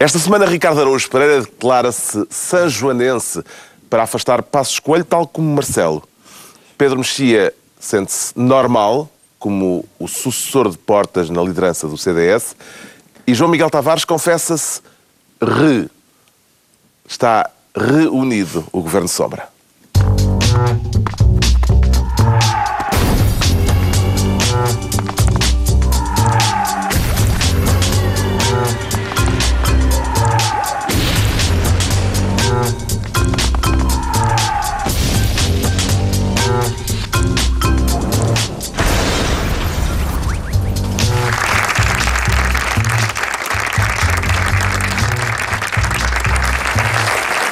Esta semana, Ricardo Araújo Pereira declara-se sanjoanense para afastar Passos Coelho, tal como Marcelo. Pedro Mexia sente-se normal, como o sucessor de Portas na liderança do CDS. E João Miguel Tavares confessa-se re. Está reunido o Governo Sombra.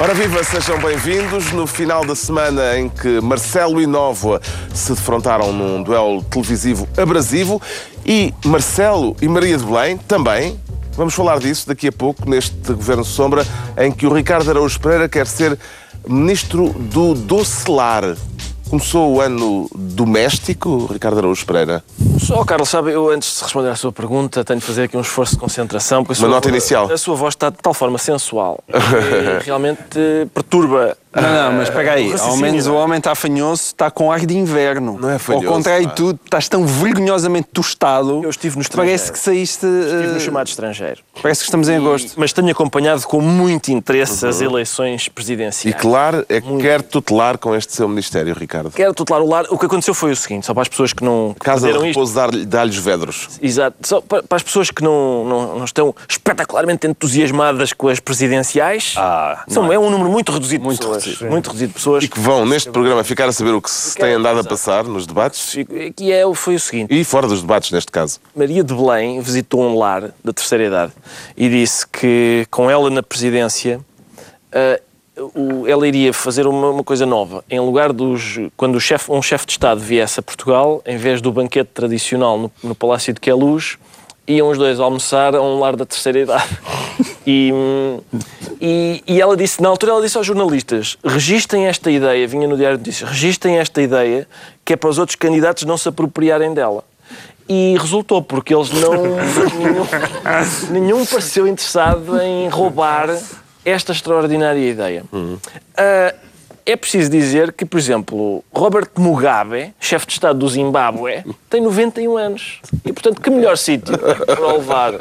Ora viva, sejam bem-vindos. No final da semana em que Marcelo e Nóvoa se defrontaram num duelo televisivo abrasivo e Marcelo e Maria de Belém também. Vamos falar disso daqui a pouco neste Governo Sombra em que o Ricardo Araújo Pereira quer ser Ministro do Docelar. Começou o ano doméstico, Ricardo Araújo Pereira? Só, Carlos, sabe, eu antes de responder à sua pergunta tenho de fazer aqui um esforço de concentração. Porque Uma nota voz, inicial. A sua voz está de tal forma sensual que realmente perturba não, não, mas pega aí. Ao menos o homem está fanhoso, está com ar de inverno. Não é fanhoso. Ao contrário de tudo, estás tão vergonhosamente tostado. Eu estive no estrangeiro. Parece que saíste. Estive no chamado estrangeiro. Parece que estamos em agosto. Mas tenho acompanhado com muito interesse as eleições presidenciais. E claro, é que quer tutelar com este seu ministério, Ricardo. Quero tutelar o lar. O que aconteceu foi o seguinte, só para as pessoas que não. Que Casa de repouso dá-lhes vedros. Exato. Só para, para as pessoas que não, não, não, estão espetacularmente entusiasmadas com as presidenciais. Ah, são, é. é. um número muito reduzido de muito pessoas. Reduzido. Muito reduzido de pessoas. E que vão neste programa ficar a saber o que se tem andado a passar nos debates. Que é, foi o seguinte. E fora dos debates, neste caso. Maria de Belém visitou um lar da terceira idade e disse que com ela na presidência. Uh, ela iria fazer uma, coisa nova. Em lugar dos. Quando o chef, um chefe de Estado viesse a Portugal, em vez do banquete tradicional no, no Palácio de Queluz, iam os dois almoçar a um lar da terceira idade. E, e, e, ela disse, na altura ela disse aos jornalistas, registem esta ideia, vinha no Diário de Notícias, registem esta ideia, que é para os outros candidatos não se apropriarem dela. E resultou, porque eles não... nenhum, nenhum pareceu interessado em roubar esta extraordinária ideia. Uhum. Uh, é preciso dizer que, por exemplo, Robert Mugabe, chefe de Estado do Zimbábue, tem 91 anos. E, portanto, que melhor sítio para o levar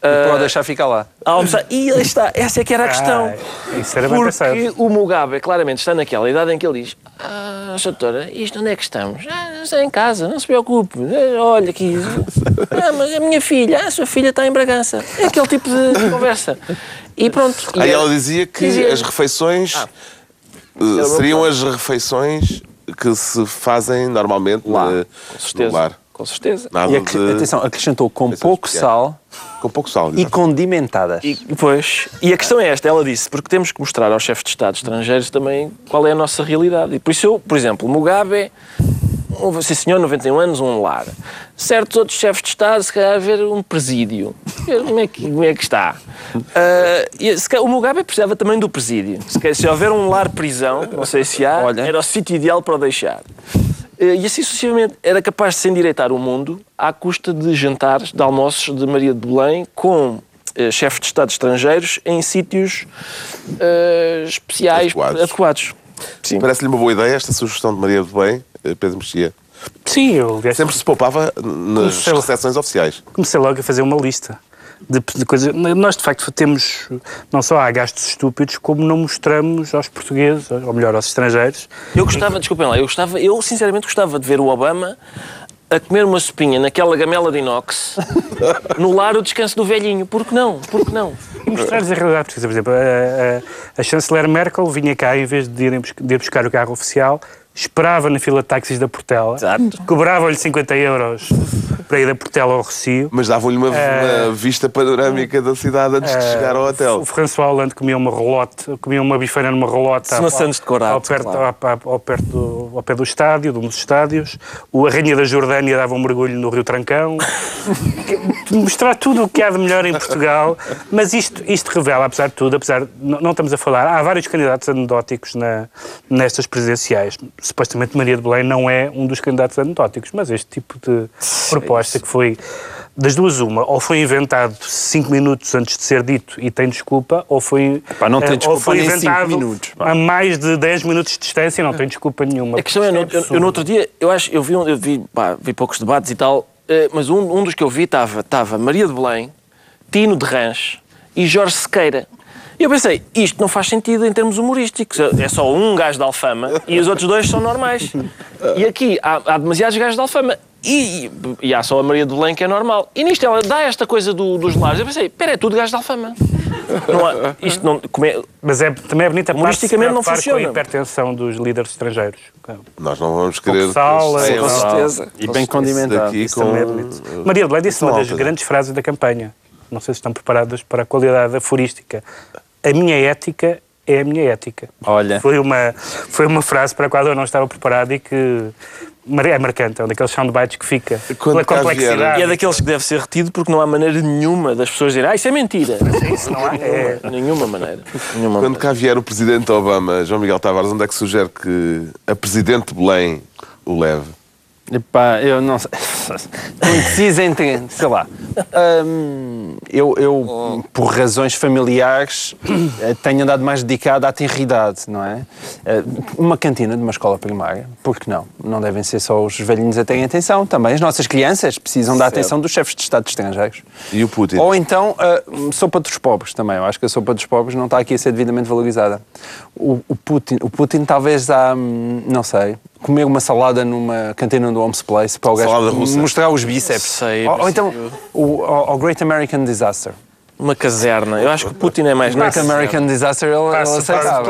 Uh, para o deixar ficar lá. Almoçar. E aí está, essa é que era a questão. Ah, isso era bem Porque pensado. o Mugabe claramente está naquela idade em que ele diz: Ah, doutora, isto onde é que estamos? Ah, está em casa, não se preocupe. Olha aqui. Ah, mas a minha filha, ah, a sua filha está em Bragança. É aquele tipo de conversa. E pronto. Aí ela dizia que dizia... as refeições. Ah Uh, seriam as refeições que se fazem normalmente lá, uh, com certeza. lar. Com certeza. Nada e de... atenção, acrescentou com pouco sal. Com pouco sal. E condimentadas. E, pois. E a questão é esta, ela disse, porque temos que mostrar aos chefes de Estado estrangeiros também qual é a nossa realidade. E por isso eu, por exemplo, Mugabe sim senhor, 91 anos, um lar. Certos outros chefes de Estado, se calhar, ver um presídio. Ver como é que, como é que está. Uh, e, se, o Mugabe precisava também do presídio. Se, se houver um lar-prisão, não sei se há, Olha. era o sítio ideal para o deixar. Uh, e assim sucessivamente, era capaz de se endireitar o mundo à custa de jantares, de almoços de Maria de Belém com uh, chefes de Estado estrangeiros em sítios uh, especiais, adequados. adequados. Parece-lhe uma boa ideia esta sugestão de Maria de Belém, Pedro Mexia? Sim, eu... Sempre se poupava nas comecei, recepções oficiais. Comecei logo a fazer uma lista de, de coisas. Nós, de facto, temos, não só há gastos estúpidos, como não mostramos aos portugueses, ou melhor, aos estrangeiros. Eu gostava, desculpem lá, eu gostava, eu sinceramente gostava de ver o Obama a comer uma sopinha naquela gamela de inox no lar o descanso do velhinho. Por que não? Por que não? Mostrar-lhes a realidade. Por exemplo, a, a, a chanceler Merkel vinha cá, em vez de ir, de ir buscar o carro oficial, esperava na fila de táxis da Portela, cobrava-lhe 50 euros para ir da Portela ao Rocio. Mas davam-lhe uma, uh, uma, vista panorâmica da cidade antes uh, de chegar ao hotel. O François Hollande comia uma relote, comia uma bifeira numa relota ao, de ao, perto, claro. ao, ao, perto do, ao pé do estádio, de um dos estádios. O, a Rainha da Jordânia dava um mergulho no Rio Trancão. Mostrar tudo o que há de melhor em Portugal. Mas isto, isto revela, apesar de tudo, apesar de, não, não estamos a falar, há vários candidatos anedóticos na, nestas presidenciais supostamente Maria de Belém não é um dos candidatos anedóticos, mas este tipo de proposta que foi das duas uma, ou foi inventado cinco minutos antes de ser dito e tem desculpa, ou foi, Pá, não tem eh, desculpa ou foi inventado minutos, a mais de 10 minutos de distância e não tem desculpa nenhuma. A questão é, no, eu, eu no outro dia, eu acho, eu vi, eu vi, pá, vi poucos debates e tal, eh, mas um, um dos que eu vi estava estava Maria de Belém, Tino de Rãs e Jorge Sequeira. E eu pensei, isto não faz sentido em termos humorísticos. É só um gajo de Alfama e os outros dois são normais. E aqui há, há demasiados gajos de Alfama. E, e há só a Maria de Belém que é normal. E nisto ela dá esta coisa do- dos lares. Eu pensei, pera, é tudo gajo de Alfama. Não há, isto não, como é- Mas é, também é bonita a parte de não funciona. com a hipertensão dos líderes estrangeiros. Nós não vamos querer. Pouco sal, é, com certeza. E bem condimentado. Isso é com- bonito. Maria de Belém disse uma das grandes frases da campanha. Não sei se estão preparadas para a qualidade aforística. A minha ética é a minha ética. Olha. Foi uma, foi uma frase para a qual eu não estava preparado e que é marcante. É um daqueles soundbites que fica Quando pela complexidade. E é daqueles que deve ser retido porque não há maneira nenhuma das pessoas dizerem ah, isso é mentira. Isso não há. É, Nenhuma maneira. Nenhuma Quando maneira. cá vier o presidente Obama, João Miguel Tavares, onde é que sugere que a presidente de Belém o leve? Epá, eu não sei. Estou indeciso entre, sei lá. hum, eu, eu, por razões familiares, eh, tenho andado mais dedicado à tenridade, não é? Eh, Uma cantina de uma escola primária, por que não? Não devem ser só os velhinhos a terem atenção, também as nossas crianças precisam da atenção dos chefes de Estado estrangeiros. E o Putin? Ou então, a sopa dos pobres também. Eu acho que a sopa dos pobres não está aqui a ser devidamente valorizada. O, o Putin, o Putin talvez há, hum, não sei, comer uma salada numa cantina do Homes Place para o gajo Salada russa. mostrar os bíceps. Sei, ou, ou então o- o Great American Disaster. Uma caserna. Eu acho que o Putin é mais nessa. American Disaster ele, ele passo, passo aceitava.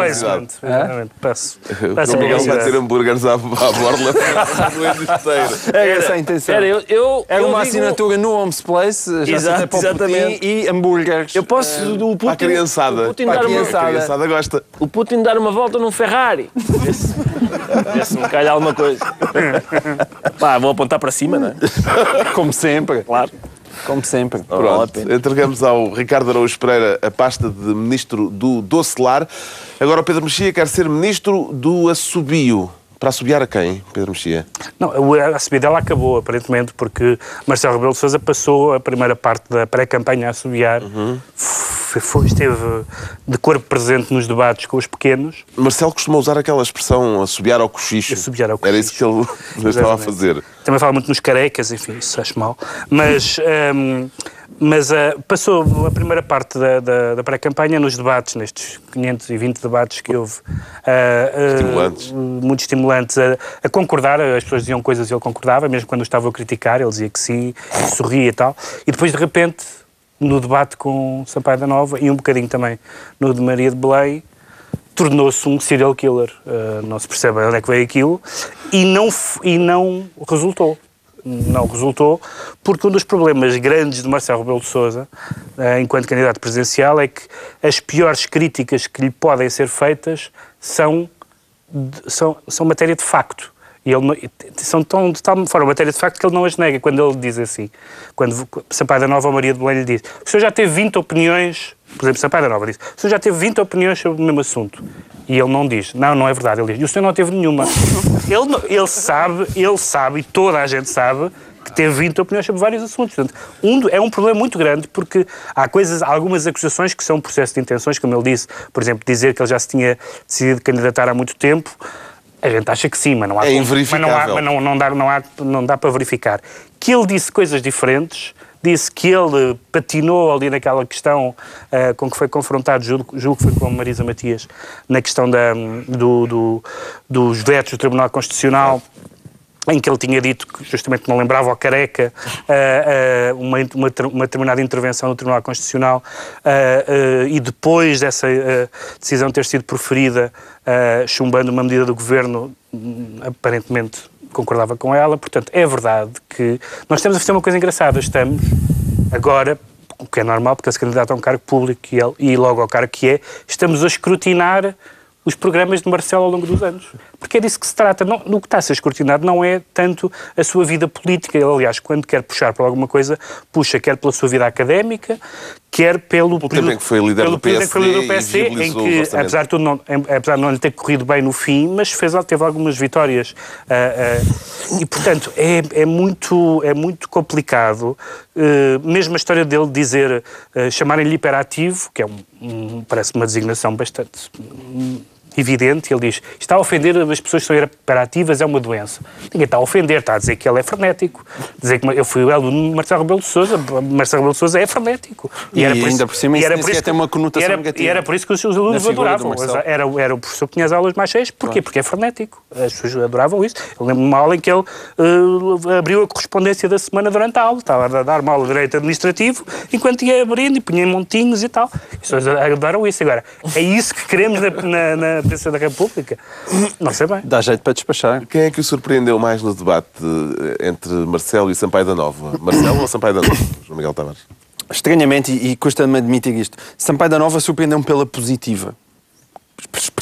Passo. O Passo a Miguel vai ter hambúrgueres à, à borla inteiro. É essa a intenção. Era, eu, eu, Era eu uma digo- assinatura no Homes Place, já Exato, para Putin, exatamente. e hambúrgueres. Eu posso o Putin, Para a criançada. o Putin, Para a dar uma, criançada. A criançada gosta. o Putin dar uma volta num Ferrari. Se me calha alguma coisa. Pá, vou apontar para cima, não é? Como sempre. Claro. Como sempre. Pronto, entregamos ao Ricardo Araújo Pereira a pasta de ministro do Docelar. Agora o Pedro Mexia quer ser ministro do Assobio. Para assobiar a quem, Pedro Mexia? Não, a subida dela acabou, aparentemente, porque Marcelo Rebelo de Sousa passou a primeira parte da pré-campanha a assobiar. Foi- foi- esteve de corpo presente nos debates com os pequenos. Marcelo costuma usar aquela expressão assobiar ao cochicho. Assobiar ao Era cochicho. isso que ele estava a fazer. Também fala muito nos carecas, enfim, isso acho mal. Mas, hum, mas ah, passou a primeira parte da, da, da pré-campanha nos debates, nestes 520 debates que houve. ah, ah, Estimulantes. Muito estimulantes a, a concordar. As pessoas diziam coisas e ele concordava, mesmo quando eu estava a criticar, ele dizia que sim, sorria e tal. E depois, de repente, no debate com Sampaio da Nova e um bocadinho também no de Maria de Belém, tornou-se um serial killer. Uh, não se percebe onde é que veio aquilo e não, e não resultou. Não resultou porque um dos problemas grandes de Marcelo Rebelo de Sousa, uh, enquanto candidato presidencial, é que as piores críticas que lhe podem ser feitas são, são, são matéria de facto. E ele, são tão, de tal forma matéria de facto que ele não as nega quando ele diz assim. Quando Sampaio da Nova ou Maria de Belém lhe diz o senhor já teve 20 opiniões, por exemplo, Sampaio da Nova diz o senhor já teve 20 opiniões sobre o mesmo assunto. E ele não diz, não, não é verdade. Ele diz, e o senhor não teve nenhuma. ele, ele sabe, ele sabe, e toda a gente sabe, que teve 20 opiniões sobre vários assuntos. Portanto, um, é um problema muito grande porque há coisas, algumas acusações que são um processo de intenções, como ele disse, por exemplo, dizer que ele já se tinha decidido candidatar há muito tempo. A gente acha que sim, mas não há É inverificável. Mas não, há, mas não, não dá, não, há, não dá para verificar. Que ele disse coisas diferentes, disse que ele patinou ali naquela questão ah, com que foi confrontado, julgo, julgo que foi com a Marisa Matias, na questão da, do, do- dos vetos do Tribunal Constitucional em que ele tinha dito que justamente não lembrava ao careca ah, ah, uma, uma, uma determinada intervenção no Tribunal Constitucional ah, e depois dessa decisão ter sido proferida, chumbando uma medida do governo, hum, aparentemente concordava com ela. Portanto, é verdade que nós estamos a fazer uma coisa engraçada. Estamos agora, o que é normal, porque ele se candidata a um cargo público e, ele, e logo ao cargo que é, estamos a escrutinar os programas de Marcelo ao longo dos anos. Porque é disso que se trata. Não, no que está a ser escrutinado não é tanto a sua vida política. Ele, aliás, quando quer puxar para alguma coisa, puxa quer pela sua vida académica, quer pelo tempo em que foi líder pelo do período em que foi líder do PSD PSD, em o que, apesar de, tudo não, apesar de não lhe ter corrido bem no fim, mas fez, teve algumas vitórias. ah, ah, e, portanto, é, é, muito, é muito complicado. eh, mesmo a história dele dizer, eh, chamarem-lhe hiperativo, que é um, um- parece uma designação bastante evidente, ele diz, está a ofender as pessoas que são hiperativas, é uma doença. Ninguém está a ofender, está a dizer que ele é frenético. Dizer que eu fui o aluno de Marcelo Rebelo de Sousa, Marcelo Rebelo de Sousa é frenético. E ainda por cima e isso era por isso que- uma conotação e era, negativa. E era por isso que os seus alunos adoravam. Era, era o professor que tinha as aulas mais cheias. Porquê? Porque é frenético. As pessoas adoravam isso. Eu lembro-me de uma aula em que ele eh, abriu a correspondência da semana durante a aula. Estava a dar uma aula de direito administrativo, enquanto ia abrindo e punha em montinhos e tal. As pessoas adoraram isso. Agora, é isso que queremos na, na, na Presidência da República? Não sei bem. Dá jeito para despachar. Quem é que o surpreendeu mais no debate eh, entre Marcelo e Sampaio da Nova? Marcelo ou Sampaio da Nova? João Miguel Tavares. Estranhamente, e, e custa-me admitir isto, Sampaio da Nova surpreendeu-me pela positiva.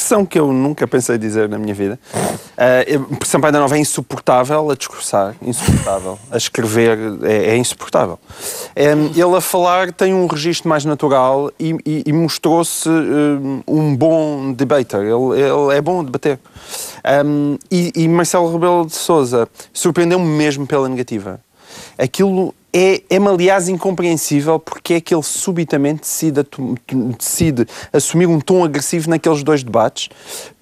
Expressão que eu nunca pensei dizer na minha vida. Eu- porque Sampaio da Nova é insuportável a discursar, insuportável. A escrever é, é insuportável. Em, ele a falar tem um registro mais natural e, e- e mostrou-se hum, um bom debater. Ele, ele é bom a debater. Hum, e, e Marcelo Rebelo de Souza surpreendeu-me mesmo pela negativa. Aquilo é, é-me, aliás, incompreensível porque é que ele subitamente decide, decide assumir um tom agressivo naqueles dois debates,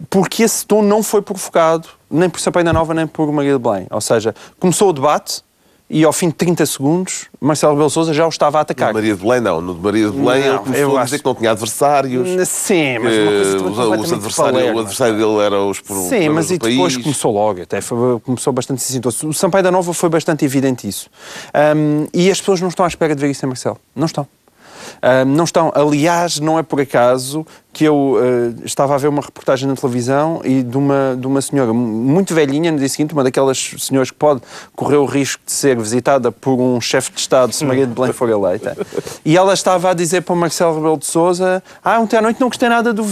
porque esse tom não foi provocado nem por Sampaio da Nova nem por Maria de Belém. Ou seja, começou o debate e ao fim de 30 segundos Marcelo Rebelo Sousa já o estava a No atacar. de Maria de Belém, não. No de Maria de Belém, Não, ele começou eu a acho- dizer que não tinha adversários. Sim, mas uma coisa os- completamente os adversários, palerma. o adversário dele era os pro- Sim, mas do e depois país. começou logo, até foi- começou bastante assim. O Sampaio da Nova foi bastante evidente isso. Ahm, e as pessoas não estão à espera de ver isso em Marcelo. Não estão. Não estão. Aliás, não é por acaso que eu eh, estava a ver uma reportagem na televisão e de uma, de uma senhora muito velhinha no dia seguinte, uma daquelas senhoras que pode correr o risco de ser visitada por um chefe de Estado se Maria de Belém for eleita. E ela estava a dizer para o Marcelo Rebelo de Sousa ah, ontem à noite não gostei nada de o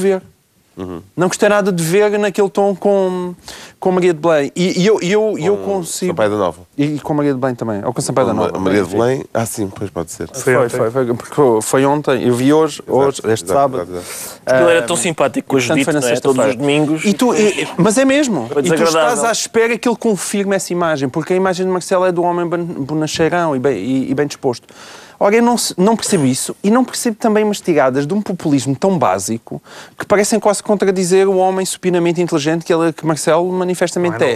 ver. Não gostei nada de ver naquele tom com, com Maria de Belém. E, e eu, e eu, e eu consigo. Sampaio da Nova. E com Maria de Belém também. Ou com Sampaio da Nova. Maria de. Belém. Ah, sim, pois pode ser. Foi Foi, ontem. foi, foi, porque foi- ontem. Eu vi hoje, hoje Exato, este exato, sábado. exato, exato. Ele era Ah, tão simpático com a portanto, Judite, não é? Todos os domingos. E tu, e- mas é mesmo. E tu estás à espera que ele confirme essa imagem, porque a imagem de Marcelo é do homem bonacheirão e bem, e, e bem disposto. Ora, eu não, não percebo isso e não percebo também umas tiradas de um populismo tão básico que parecem quase contradizer o homem supinamente inteligente que, ele, que Marcelo manifestamente é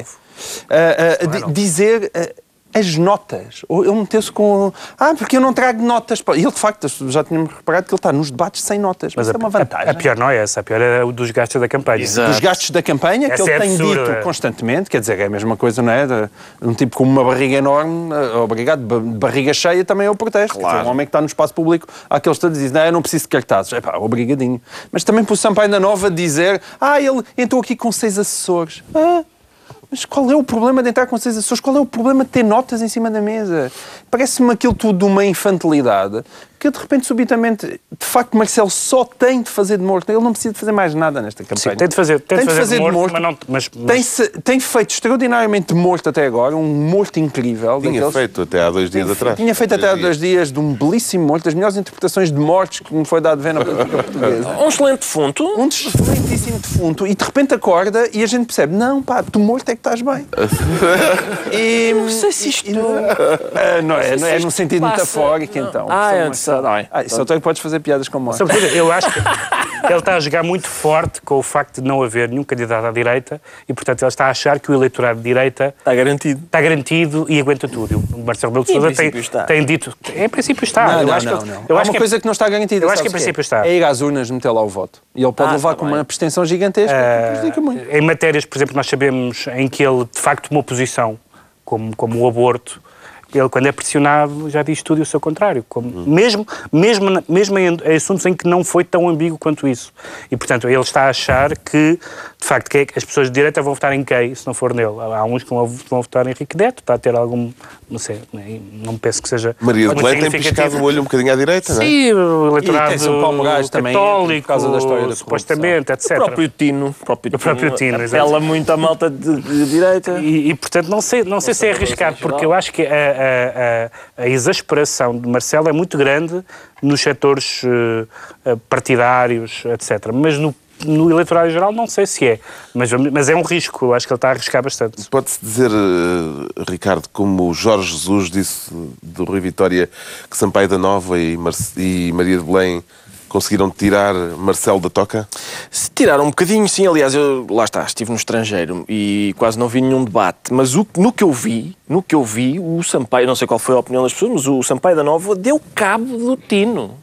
é. ah, Não é dizer ah, as notas. Ou Ele meteu-se com. Ah, porque eu não trago notas. para-" E ele, de facto, já tínhamos reparado que ele está nos debates sem notas. Mas, Mas é uma a, vantagem a pior não é essa. A pior é o dos gastos da campanha. Exato. dos gastos da campanha, que Essa ele é tem absurda, dito constantemente, quer dizer, é a mesma coisa, não é? De, um tipo com uma barriga enorme, eh, obrigado, barriga cheia também é o protesto. Quer dizer, um homem que está no espaço público, aqueles todos dizem, não, eu não preciso de cartazes. É pá, obrigadinho. Mas também por Sampaio da Nova dizer, ah, ele entrou aqui com seis assessores. Ah, mas qual é o problema de entrar com seis assessores? Qual é o problema de ter notas em cima da mesa? Parece-me aquilo tudo de uma infantilidade que de repente, subitamente, de facto, Marcelo só tem de fazer de morto. Ele não precisa de fazer mais nada nesta campanha. Sim, tem de fazer, tem de fazer, de morto, mas não... Mas, mas- Tem, se- tem feito extraordinariamente de morto até agora, um morto incrível. Tinha daqueles- feito até há dois dias atrás. Tinha feito até há dois dias de um belíssimo morto, das melhores interpretações de mortes que me foi dado ver na política portuguesa. Um excelente defunto. Um excelentíssimo defunto e de repente acorda e a gente percebe, não pá, tu morto é que estás bem. e, Não sei se isto. Ah, não, é, sei não se é isto num sentido passa. metafórico, Não. então. Ah, Só é, só- não é. Ah, só tu é que podes fazer piadas como essa. Sobretudo, eu acho que ele está a jogar muito forte com o facto de não haver nenhum candidato à direita e, portanto, ele está a achar que o eleitorado de direita Está garantido. está garantido e aguenta tudo. O Marcelo Rebelo de Sousa tem, está. tem dito... Em princípio está. Não, eu não, acho não, que, não. Eu Há acho uma que, coisa que não está garantida. eu acho que em princípio está. É ir às urnas meter lá o voto. E ele pode Ah, levar está com bem. uma abstenção gigantesca. Eh, prejudica muito. em matérias, por exemplo, nós sabemos em que ele de facto tomou posição, como, como o aborto, ele quando é pressionado já diz tudo e o seu contrário. Como, mesmo, mesmo, na- mesmo em, em assuntos em que não foi tão ambíguo quanto isso. E, portanto, ele está a achar que, de facto, que as pessoas de direita vão votar em quem, se não for nele. Há uns que vão, vão votar em Henrique Neto, está a ter algum, não sei, nem- não penso que seja Maria Belém tem piscado o olho um bocadinho à direita, não é? Sim, o eleitorado tem São Paulo Moraes também, católico, por causa da história da supostamente, etc. O próprio Tino. O próprio O próprio Tino, apela muito à malta de, de direita. E, e, portanto, não sei, não sei se é arriscado, porque eu acho que a, a, a, a exasperação de Marcelo é muito grande nos setores uh, partidários, etc. Mas no no eleitorado geral não sei se é, mas, mas é um risco, eu acho que ele está a arriscar bastante. Pode-se dizer, uh, Ricardo, como o Jorge Jesus disse do Rui Vitória, que Sampaio da Nova e, Mar e Maria de Belém conseguiram tirar Marcelo da toca? Se tiraram um bocadinho, sim. Aliás, eu lá está, estive no estrangeiro e quase não vi nenhum debate. Mas o, no que eu vi, no que eu vi, o Sampaio, não sei qual foi a opinião das pessoas, mas o Sampaio da Nova deu cabo do Tino.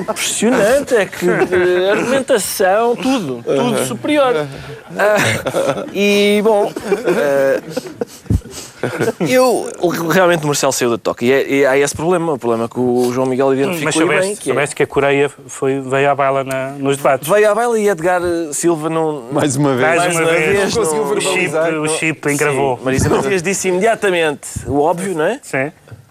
Impressionante, é que argumentação, tudo, tudo superior. Uh, e, bom, uh, eu realmente o Marcelo saiu da toque e, é, e, há esse problema, o problema que o João Miguel identificou Mas soubeste, bem. Que soubeste é... que a Coreia foi, veio à baila na, nos debates. Veio à baila e Edgar Silva não... Mais uma vez. Mais, uma, vez, vez não conseguiu verbalizar. O chip, o chip engravou. Marisa Matias disse imediatamente o óbvio, não é? Sim.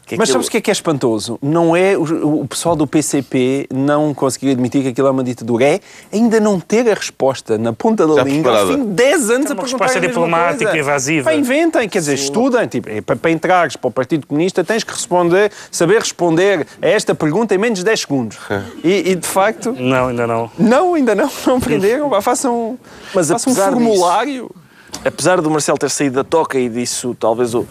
Que Mas sabes o que é que é espantoso? Não é o, o, pessoal do PCP não conseguir admitir que aquilo é uma ditadura, é ainda não ter a resposta na ponta da Já língua ao fim de 10 anos é a perguntar resposta a diplomática coisa. evasiva. Pá, inventem, quer dizer, Sim. estudem. Tipo, é para, para entrares para o Partido Comunista tens que responder, saber responder a esta pergunta em menos de 10 segundos. E, e de facto... Não, ainda não. Não, ainda não. Não aprenderam. façam, Mas façam um formulário. Disso, apesar do Marcelo ter saído da toca e disso talvez o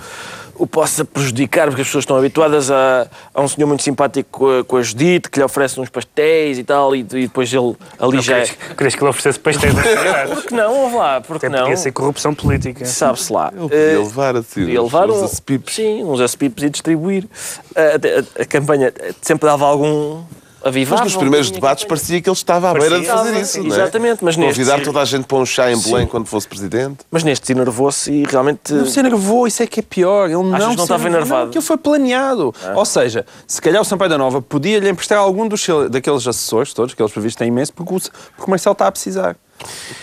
o possa prejudicar, porque as pessoas estão habituadas a, a um senhor muito simpático com a, com a Judite, que lhe oferece uns pastéis e tal, e, e depois ele ali não, já... Queres, queres que ele oferecesse pastéis Porque não, vamos lá, porque Até não? Podia ser corrupção política. Sabe-se lá. Ele podia uh, levar assim, podia levar uns, uns Sim, uns acipipes e distribuir. Uh, a, a, a campanha sempre dava algum mas nos primeiros debates parecia que ele estava à beira de fazer isso, não é? Exatamente, mas neste... Convidar toda a gente para um chá em Belém Sim. quando fosse presidente. Mas neste enervou-se e realmente... Não se enervou, isso é que é pior. Ele não, não estava enervado? Não, aquilo foi planeado. Ah. Ou seja, se calhar o Sampaio da Nova podia-lhe emprestar algum dos, daqueles assessores todos, que eles previstos têm imenso, porque o, porque o Marcelo está a precisar.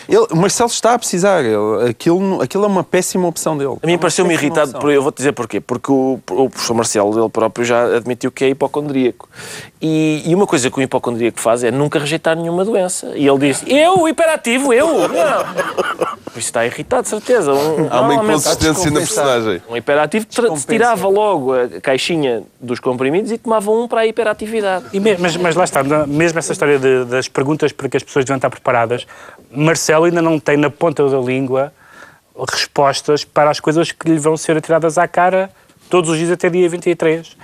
Ele, o Marcelo está a precisar. Ele, aquilo, aquilo é uma péssima opção dele. A mim pareceu-me irritado, por, eu vou-te dizer porquê. Porque o, o professor Marcelo, ele próprio, já admitiu que é hipocondríaco. E, e uma coisa que o hipocondríaco faz é nunca rejeitar nenhuma doença. E ele disse: Eu, hiperativo, eu? Não. Isso está irritado, de certeza. Um, Há uma inconsistência na personagem. Um hiperativo tirava logo a caixinha dos comprimidos e tomava um para a hiperatividade. E mesmo, mas, mas lá está, mesmo essa história de, das perguntas para que as pessoas deviam estar preparadas, Marcelo ainda não tem na ponta da língua respostas para as coisas que lhe vão ser atiradas à cara todos os dias até dia 23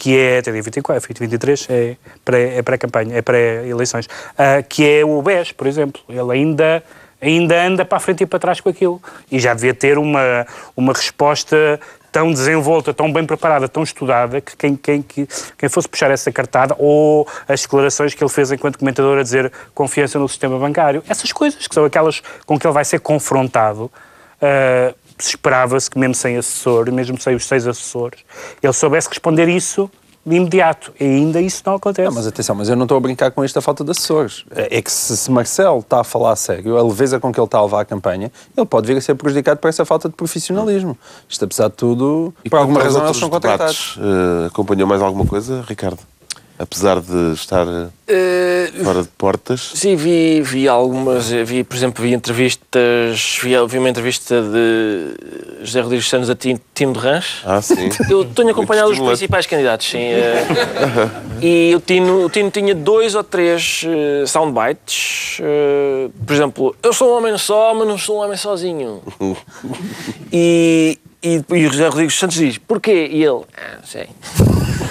que é até dia 24, 23 é pré-campanha, é pré-eleições, é uh, que é o BES, por exemplo. Ele ainda, ainda anda para a frente e para trás com aquilo. E já devia ter uma, uma resposta tão desenvolta, tão bem preparada, tão estudada, que quem, quem, quem fosse puxar essa cartada, ou as declarações que ele fez enquanto comentador a dizer confiança no sistema bancário, essas coisas que são aquelas com que ele vai ser confrontado, uh, esperava-se que mesmo sem assessor, mesmo sem os seis assessores, ele soubesse responder isso de imediato. E ainda isso não acontece. Não, mas atenção, mas eu não estou a brincar com esta falta de assessores. É, é que se, se Marcelo está a falar a sério, a leveza com que ele está a levar a campanha, ele pode vir a ser prejudicado por essa falta de profissionalismo. Isto, apesar de tudo, e por alguma razão eles são contratados. Uh, acompanhou mais alguma coisa, Ricardo? Apesar de estar uh, fora de portas? Sim, vi, vi algumas, vi, por exemplo, vi entrevistas, vi, vi uma entrevista de José Rodrigues Santos a Tino, Tino de Rãs. Ah, sim. Eu tenho acompanhado os principais candidatos, sim. Uh, e o Tino, o Tino tinha dois ou três uh, soundbites. Uh, por exemplo, eu sou um homem só, mas não sou um homem sozinho. e, e, e o José Rodrigues Santos diz, porquê? E ele, ah, sei.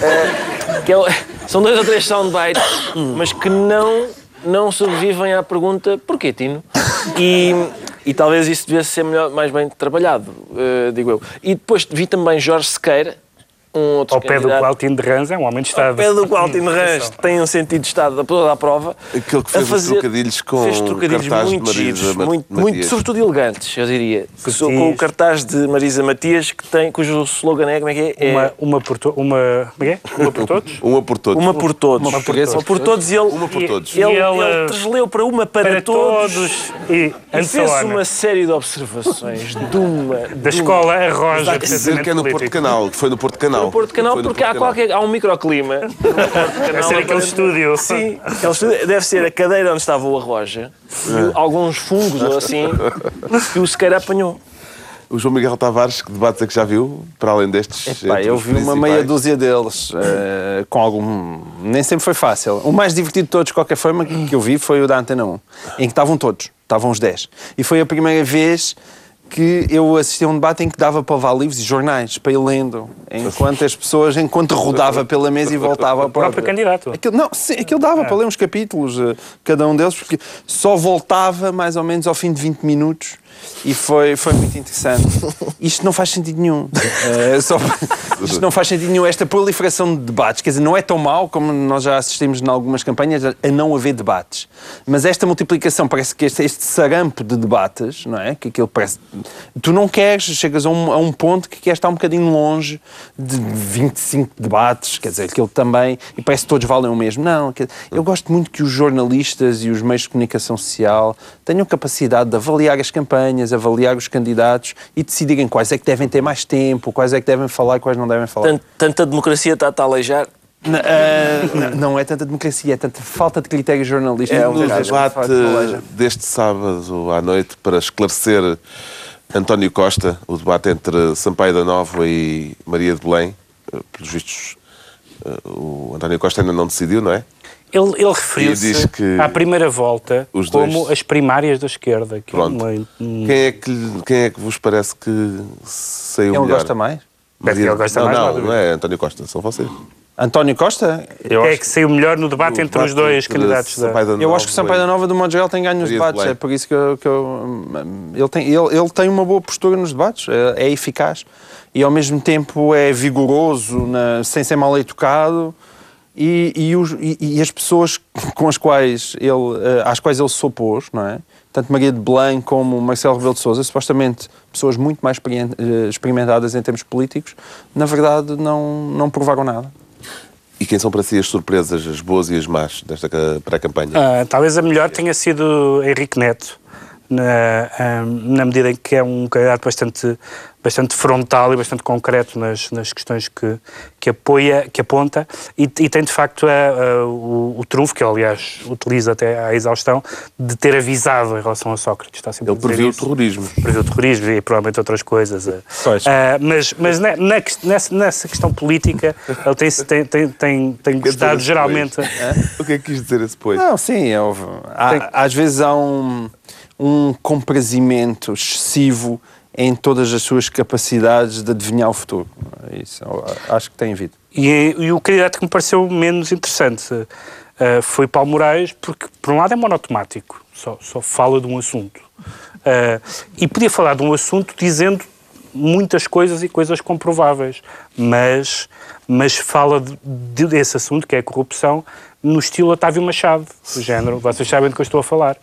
Uh, que é, são dois ou três soundbites, mas que não, não sobrevivem à pergunta porquê, Tino? E, e talvez isso devesse ser melhor, mais bem trabalhado, uh, digo eu. E depois vi também Jorge Sequeira, um outro Ao pé do qual Tino de Rãs é um homem de Estado. Ao pé do qual Tino de Rãs tem um sentido de Estado a toda a prova. Aquele que fez fazer, trocadilhos com fez trocadilhos muito giros, muito, muito, sobretudo elegantes, eu diria. Com o cartaz de Marisa Matias, que tem, cujo slogan é, como é que é? Uma, uma, por, to, uma, como é? uma por todos? uma por todos. Uma por todos. Uma por todos. Uma por todos e ele, uma por todos. Ele, ele, ele transleu para uma para, para todos, todos e, e fez uma série de observações de uma... Da de escola uma, Arroja. Dizer que é no Porto Canal, que foi no Porto Canal. No Porto Canal, porque há, qualquer, há um microclima. Deve ser aquele estúdio. Sim, aquele estúdio, deve ser a cadeira onde estava o Arroja, e alguns fungos ou assim, que o Sequeira apanhou. O João Miguel Tavares, que debates é que já viu, para além destes? Epá, eu vi uma meia dúzia deles, eh, com algum. Nem sempre foi fácil. O mais divertido de todos, de qualquer forma, que eu vi foi o da Antena 1, em que estavam todos, estavam os 10. E foi a primeira vez que eu assisti a um debate em que dava para levar livros e jornais, para ir lendo, enquanto as pessoas, enquanto rodava pela mesa e voltava ao próprio candidato. Aquilo, não, sim, aquilo dava para ler uns capítulos, eh, cada um deles, porque só voltava mais ou menos ao fim de 20 minutos e foi, foi muito interessante. Isto não faz sentido nenhum. Eh, só- isto não faz sentido nenhum. Esta proliferação de debates, quer dizer, não é tão mau como nós já assistimos em algumas campanhas a não haver debates. Mas esta multiplicação, parece que este, este sarampo de debates, não é? Que aquilo parece. Tu não queres, chegas a um, a um ponto que queres estar um bocadinho longe de 25 debates, quer dizer, aquilo também. E parece que todos valem o mesmo. Não, eu gosto muito que os jornalistas e os meios de comunicação social tenham capacidade de avaliar as campanhas, avaliar os candidatos e decidirem quais é que devem ter mais tempo, quais é que devem falar e quais não devem falar. Tant- Tanta democracia está-te a aleijar. N- ah, n- não é tanta democracia, é tanta falta de critério jornalístico. É um vezes, debate deste sábado à noite para esclarecer António Costa, o debate entre Sampaio da Nova e Maria de Belém. Eh, Pelos vistos, eh, o António Costa ainda não decidiu, não é? Ele, ele referiu-se à primeira volta os como dois- as primárias da esquerda. Que é Pronto. uma- um- Quem é que, lhe- quem é que vos parece que saiu Ele melhor? gosta mais? Que ele gosta não, mais, Não, não é António Costa, são vocês. António Costa? Eu é acho, que saiu melhor no debate O entre os debate dois entre candidatos da... Da eu Nova acho que o Sampaio da Nova, do modo geral, tem ganho nos Maria de debates. É por isso que eu. que eu- ele, tem, ele, ele tem uma boa postura nos debates, é, é eficaz e ao mesmo tempo é vigoroso, na- sem ser mal educado. E, e, os- e- e as pessoas com as quais ele, eh, às quais ele se opôs, não é? Tanto Maria de Belém como Marcelo Rebelo de Sousa, supostamente pessoas muito mais eh, experimentadas em termos políticos, na verdade não, não provaram nada. E quem são para si as surpresas, as boas e as más desta ca- pré-campanha? Ah, talvez a melhor tenha sido Henrique Neto, na, ah, na medida em que é um candidato bastante, bastante frontal e bastante concreto nas, nas questões que, que apoia, que aponta, e, e tem de facto a- a- o, o trunfo, que ele, aliás utiliza até à exaustão, de ter avisado em relação a Sócrates. Está sempre Ele a dizer previu o terrorismo. previu o terrorismo e provavelmente outras coisas. Pois. Ah, mas mas na- na nessa, nessa questão política, ele tem, tem, tem, tem, tem gostado geralmente. O que é que quis dizer esse depois? Não, sim, houve. Há- às vezes há um, um comprazimento excessivo em todas as suas capacidades de adivinhar o futuro. Isso, eu acho que tem havido. E, e o candidato que me pareceu menos interessante eh, foi Paulo Moraes, porque, por um lado, é monotemático, só, só fala de um assunto. Eh, e podia falar de um assunto dizendo muitas coisas e coisas comprováveis, mas, mas fala de, de- desse assunto, que é a corrupção, no estilo Otávio Machado, do género, vocês sabem do que eu estou a falar.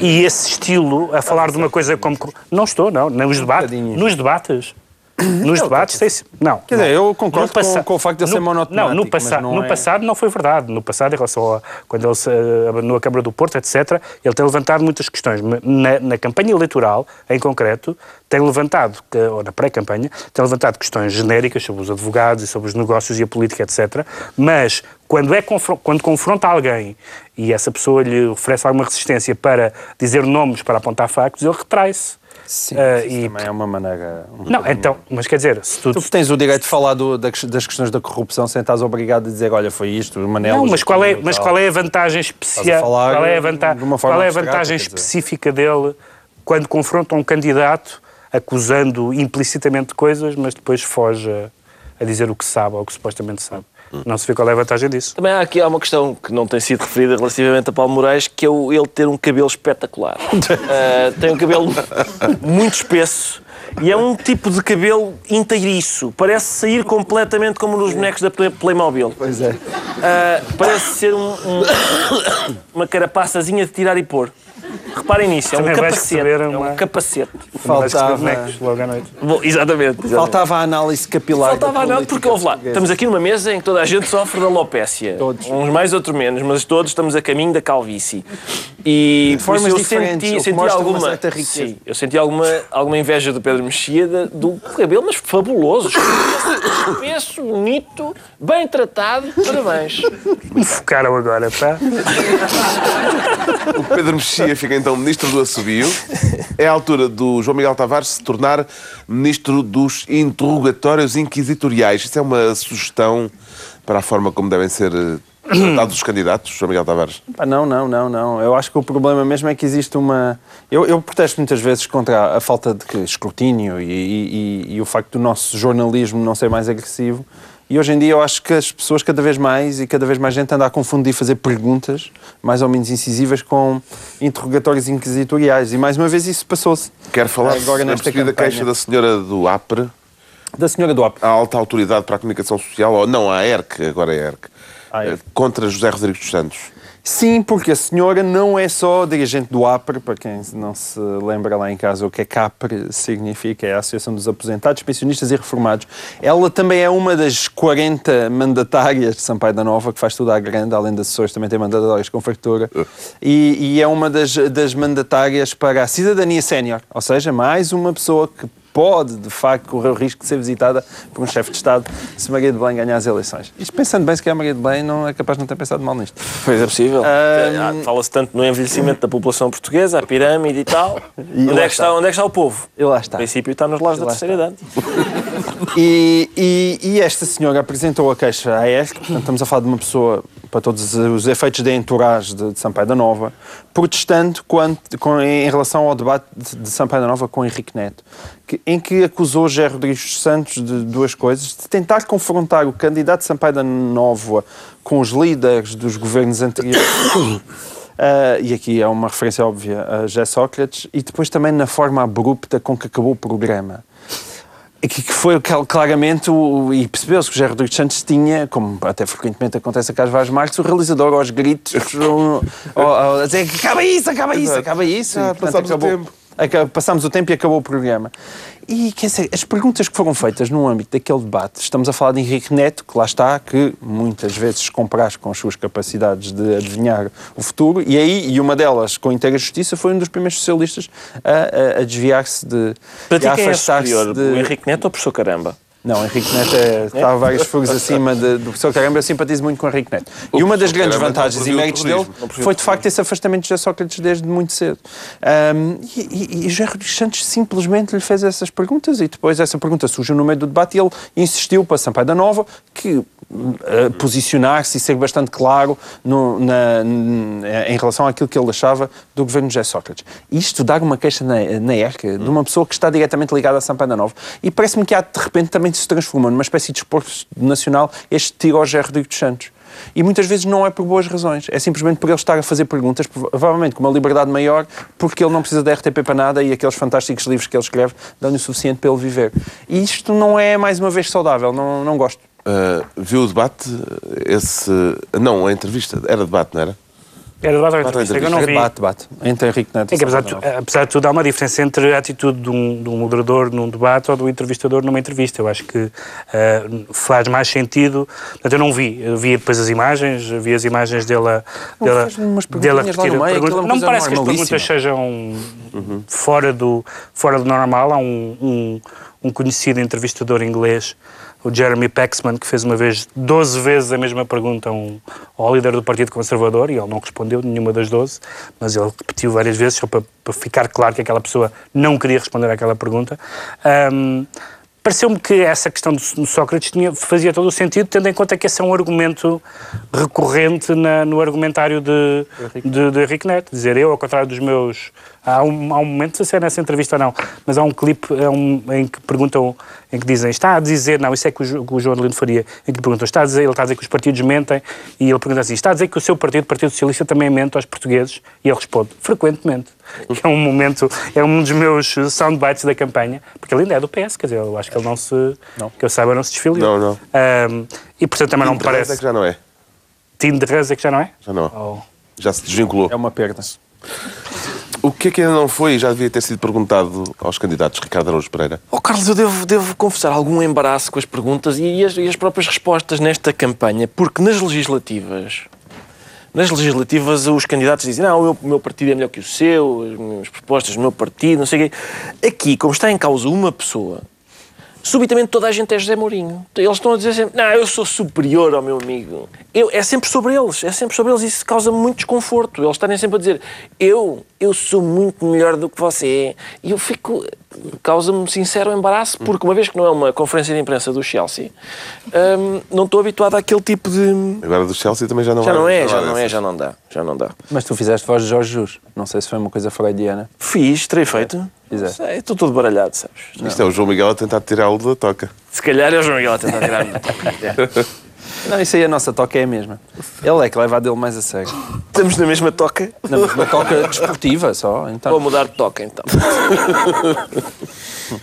E esse estilo, a falar de uma coisa como... Não estou, não, nos debates. Nos debates. Nos debates, tem Não. Quer dizer, não. eu concordo com- com o facto de ele ser no- monotemático, Não, no, passa- não no é- passado não foi verdade. No passado, em relação a quando ele se eh, abandonou a Câmara do Porto, etc., ele tem levantado muitas questões. Na, na campanha eleitoral, em concreto, tem levantado, ou na pré-campanha, tem levantado questões genéricas sobre os advogados e sobre os negócios e a política, etc. Mas quando, é quando confronta alguém e essa pessoa lhe oferece alguma resistência para dizer nomes, para apontar factos, ele retrai-se. Sim, isso e- também é uma maneira. um Não, então, mas quer dizer, se tu, Tu tens o direito de falar do- da- das questões da corrupção sem estás obrigado a dizer, olha, foi isto, o Manel. Não, mas qual é, mas qual é a vantagem especial? Qual é a, vanta de uma forma qual é a vantagem específica dele quando confronta um candidato acusando implicitamente coisas, mas depois foge a dizer o que sabe ou o que supostamente sabe? Não se vê qual é a vantagem disso. Também há aqui há uma questão que não tem sido referida relativamente a Paulo Moraes, que é o, ele ter um cabelo espetacular. Ah, tem um cabelo muito espesso e é um tipo de cabelo inteiriço. Parece sair completamente como nos bonecos da Play- Playmobil. Pois é. Ah, parece ser um- um- uma carapaçazinha de tirar e pôr. Reparem nisso, é um Também vais capacete. receber É uma- um capacete. Vais receber Faltava, logo à noite. Bom, exatamente. exatamente. faltava a análise capilar. Faltava da a política porque houve lá. portuguesa. Estamos aqui numa mesa em que toda a gente sofre da alopécia. Todos. Uns mais, outros menos, mas todos estamos a caminho da calvície. E por formas eu diferentes, o senti, que senti mostra uma alguma, certa riqueza. sim, eu senti alguma, alguma inveja do Pedro Mexia de- do cabelo, mas fabuloso. Espesso, bonito, bem tratado. Parabéns. Me focaram agora, tá? O Pedro Mexia fica então ministro do assobio. É a altura do João Miguel Tavares se tornar ministro dos interrogatórios inquisitoriais. Isso é uma sugestão para a forma como devem ser eh, tratados os candidatos, João Miguel Tavares? Não, não, não, não. Eu acho que o problema mesmo é que existe uma. Eu, eu protesto muitas vezes contra a falta de escrutínio e, e- e- e o facto do nosso jornalismo não ser mais agressivo. E hoje em dia eu acho que as pessoas cada vez mais e cada vez mais gente anda a confundir fazer perguntas mais ou menos incisivas com interrogatórios inquisitoriais. E mais uma vez isso passou-se. Quero falar Agora nesta campanha. queixa da senhora do APRE, Da senhora do AP. a alta autoridade para a comunicação social, ou não, a ERC, agora é a ERC, A ERC. eh, contra José Rodrigues dos Santos. Sim, porque a senhora não é só dirigente do APRE, para quem não se lembra lá em casa o que é que APRE significa, é a Associação dos Aposentados, Pensionistas e Reformados. Ela também é uma das 40 mandatárias de Sampaio da Nova, que faz tudo à grande, além das assessores, também tem mandatárias com fartura. E, e é uma das, das mandatárias para a cidadania sénior, ou seja, mais uma pessoa que pode, de facto, correr o risco de ser visitada por um chefe de Estado se Maria de Belém ganhar as eleições. Isto pensando bem, se a Maria de Belém não é capaz de não ter pensado mal nisto. Pois é possível. Ahm, Ah, Fala-se tanto no envelhecimento da população portuguesa, a pirâmide e tal. E onde, é que está, está. onde é que está o povo? E lá No está. princípio está nos lares da terceira idade. E, e- e esta senhora apresentou a queixa à ESC, portanto, estamos a falar de uma pessoa, para todos os efeitos da entourage de, de Sampaio da Nova, protestando quanto, com- em relação ao debate de, de Sampaio da Nova com Henrique Neto, que- em que acusou José Rodrigues Santos de duas coisas, de tentar confrontar o candidato de Sampaio da Nova com os líderes dos governos anteriores. Ah, e aqui é uma referência óbvia a José Sócrates, e depois também na forma abrupta com que acabou o programa. E Que, que foi claramente, o, e percebeu-se que o José Rodrigues Santos tinha, como até frequentemente acontece a Carlos Vaz Marques, o realizador aos gritos, a dizer que acaba isso, acaba isso, acaba isso. Ah, e, portanto, acabou- tempo. Passámos o tempo e acabou o programa. E quer dizer, as perguntas que foram feitas no âmbito daquele debate, estamos a falar de Henrique Neto, que lá está, que muitas vezes compraz com as suas capacidades de adivinhar o futuro, e aí, e uma delas, com inteira justiça, foi um dos primeiros socialistas a, a- a desviar-se de. Para ti quem é superior? de... O Henrique Neto ou o professor Caramba? Não, Henrique Neto é, está vários fogos acima de- do professor Caramba. Eu simpatizo muito com o Henrique Neto. O e uma das grandes Caramba vantagens e méritos dele foi, de facto, esse afastamento de José Sócrates desde muito cedo. Ahm, e, e, e José Rodrigues Santos simplesmente lhe fez essas perguntas e depois essa pergunta surgiu no meio do debate e ele insistiu para Sampaio da Nova que posicionar-se e ser bastante claro no- na- em relação àquilo que ele achava do governo de José Sócrates. Isto dar uma queixa na, na ERC de uma pessoa que está diretamente ligada a Sampaio da Nova e parece-me que há, de repente também se transforma numa espécie de esforço nacional este tiro ao José Rodrigues dos Santos. E muitas vezes não é por boas razões, é simplesmente por ele estar a fazer perguntas, provavelmente com uma liberdade maior, porque ele não precisa da RTP para nada e aqueles fantásticos livros que ele escreve dão-lhe o suficiente para ele viver. E isto não é, mais uma vez, saudável, não, não gosto. Ah, viu o debate? Esse. Não, a entrevista. Era debate, não era? Era debate ou entrevista? Eu não vi. Debate, debate. Entre Henrique Neto É que, apesar de, apesar de tudo, há uma diferença entre a atitude de um, de um moderador num debate ou do entrevistador numa entrevista. Eu acho que eh, faz mais sentido. Portanto, eu não vi. Eu vi depois as imagens, vi as imagens dele a, Não, dele, a- fez umas dele a perguntinhas lá repetir meio, pergunta. é Não me parece que as perguntas sejam fora, do, fora do normal. Há um, um, um conhecido entrevistador inglês, o Jeremy Paxman, que fez uma vez 12 vezes a mesma pergunta um, ao líder do Partido Conservador e ele não respondeu nenhuma das 12, mas ele repetiu várias vezes só para, para ficar claro que aquela pessoa não queria responder àquela pergunta. Ahm, Pareceu-me que essa questão do Sócrates tinha, fazia todo o sentido, tendo em conta que esse é um argumento recorrente na- no argumentário de, de, de Henrique Neto. Dizer, eu, ao contrário dos meus. Há um, há um momento, não sei se é nessa entrevista ou não, mas há um clipe é um, em que perguntam, em que dizem, está a dizer, não, isso é que o, que o João Adelino faria, em que lhe perguntam, está a dizer, ele está a dizer que os partidos mentem, e ele pergunta assim, está a dizer que o seu partido, o Partido Socialista, também mente aos portugueses? E ele responde, frequentemente. Que é um momento, é um dos meus soundbites da campanha, porque ele ainda é do PS, quer dizer, eu acho que ele não se, que eu saiba, não se desfiliou. Não, não. Ahm, e portanto também não me parece. É que já não é. Tim de é que já não é? Já não. Oh. Já se desvinculou. É uma perda. O que é que ainda não foi e já devia ter sido perguntado aos candidatos Ricardo Araújo Pereira? Oh, Carlos, eu devo, devo confessar algum embaraço com as perguntas e as, e as próprias respostas nesta campanha, porque nas legislativas nas legislativas os candidatos dizem não, o meu, partido é melhor que o seu, as minhas propostas do meu partido, não sei o quê. Aqui, como está em causa uma pessoa, subitamente toda a gente é José Mourinho. Eles estão a dizer sempre, não, eu sou superior ao meu amigo. Eu, é sempre sobre eles, é sempre sobre eles e isso causa muito desconforto. Eles estarem sempre a dizer, eu, eu sou muito melhor do que você. E eu fico, causa-me sincero embaraço, porque uma vez que não é uma conferência de imprensa do Chelsea, hum, não estou habituado àquele tipo de... Agora do Chelsea também já não Já não é, já não é, já não dá, já não dá. Mas tu fizeste voz de Jorge Jus. Não sei se foi uma coisa freudiana. Fiz, terei feito. Estou todo baralhado, sabes? Isto é o João Miguel a tentar tirá-lo da toca. Se calhar é o João Miguel a tentar tirar-me da toca. É. Não, isso aí a nossa toca é a mesma. Ele é que leva a dele mais a sério. Estamos na mesma toca. Não, mas uma toca desportiva só. Então. Vou mudar de toca então.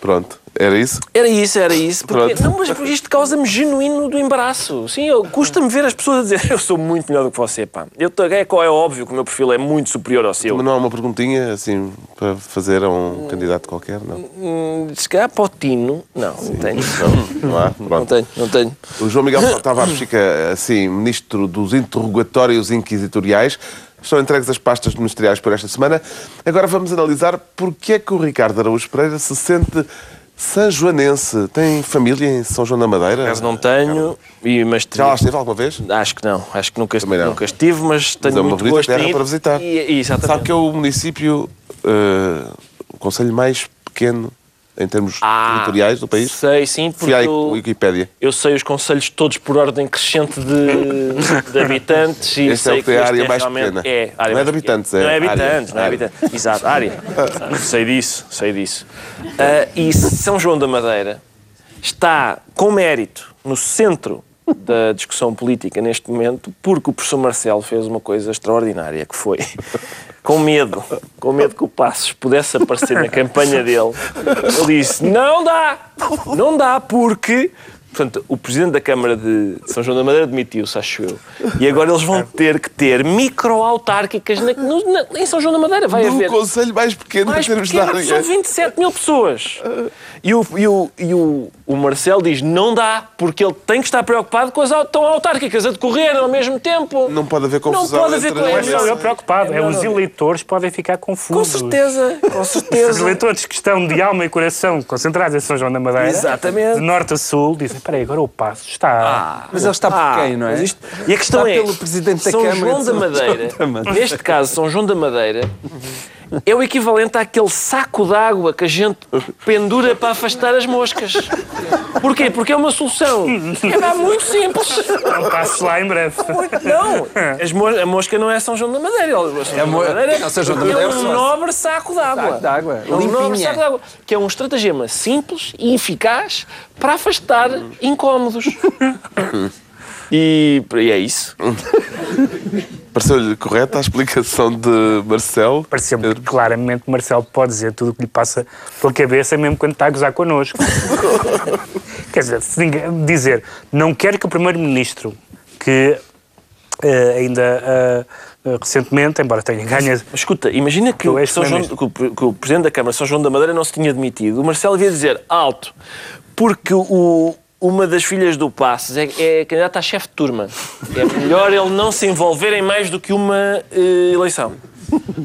Pronto, era isso? Era isso, era isso. Porque, Pronto. não, mas porque isto causa-me genuíno do embaraço. Sim, eu- custa-me ver as pessoas a dizer eu sou muito melhor do que você, pá. Eu, é, é óbvio que o meu perfil é muito superior ao seu. Mas não há uma perguntinha assim para fazer a um candidato qualquer? Não. Hum, Se calhar para o Tino, não, não tenho. Não, não há? Não Pronto. tenho, não tenho. O João Miguel Tavares fica assim, ministro dos interrogatórios inquisitoriais. Estão entregues as pastas ministeriais por esta semana. Agora vamos analisar porque é que o Ricardo Araújo Pereira se sente sanjoanense. Tem família em São João da Madeira? Caso não tenho, e, mas Já lá esteve alguma vez? Acho que não, acho que nunca, Também não. nunca estive, mas tenho é uma muito bonita gosto terra para visitar. E, e. Sabe que é o município, eh, o conselho mais pequeno em termos Ah, territoriais do país? Sei, sim, Fui porque à eu, Wikipédia. eu sei os conselhos todos por ordem crescente de, de habitantes e Este é sei que tem a área é mais pequena. É, área Não é de habitantes, é Não é área. habitantes, não é Área. habitantes. Exato, área. sei disso, sei disso. Ah, e São João da Madeira está com mérito no centro da discussão política neste momento, porque o professor Marcelo fez uma coisa extraordinária, que foi, com medo, com medo que o Passos pudesse aparecer na campanha dele, ele disse, não dá, não dá, porque... Portanto, o Presidente da Câmara de São João da Madeira demitiu-se, acho eu. E agora eles vão ter que ter microautárquicas na, na- em São João da Madeira. Vai No haver conselho mais pequeno mais área. são 27 mil pessoas. E, o, e, o, e o, o Marcelo diz, não dá, porque ele tem que estar preocupado com as tão autárquicas a decorrer ao mesmo tempo. Não pode haver confusão pode haver entre co- Não é eles. só eu preocupado, é Não, os não. eleitores podem ficar Com confusos. certeza, com Os certeza. eleitores que estão de alma e coração concentrados em São João da Madeira, Exatamente. de norte a sul, dizem: espera aí, agora o passo está. Mas ele está por Ah, quem, não é? isto- E a questão Está é, pelo Presidente da São Câmara João da Madeira, João da Madeira. neste caso, São João da Madeira, é o equivalente àquele saco de água que a gente pendura para afastar as moscas. Porquê? Porque é uma solução. É muito simples. Não passo lá em breve. Não, as mo- a mosca não é São João da Madeira. São João mo- da Madeira não, São João da é Madeira um só- nobre saco de água. Saco de água, É um nobre saco de água. Que é um estratagema simples e eficaz para afastar incómodos. E, e é isso. Pareceu-lhe correta a explicação de Marcelo? Pareceu-me que claramente Marcelo pode dizer tudo o que lhe passa pela cabeça, mesmo quando está a gozar connosco. Quer dizer, dizer, não quero que o Primeiro-Ministro, que eh, ainda eh, recentemente, embora tenha ganho. Mas escuta, imagina que Eu o, és São João, primeiro-ministro. que, o, que o Presidente da Câmara, São João da Madeira, não se tinha demitido. O Marcelo devia dizer alto, porque o, uma das filhas do Passos é, é candidata a chefe de turma. É melhor ele não se envolver em mais do que uma eh, eleição.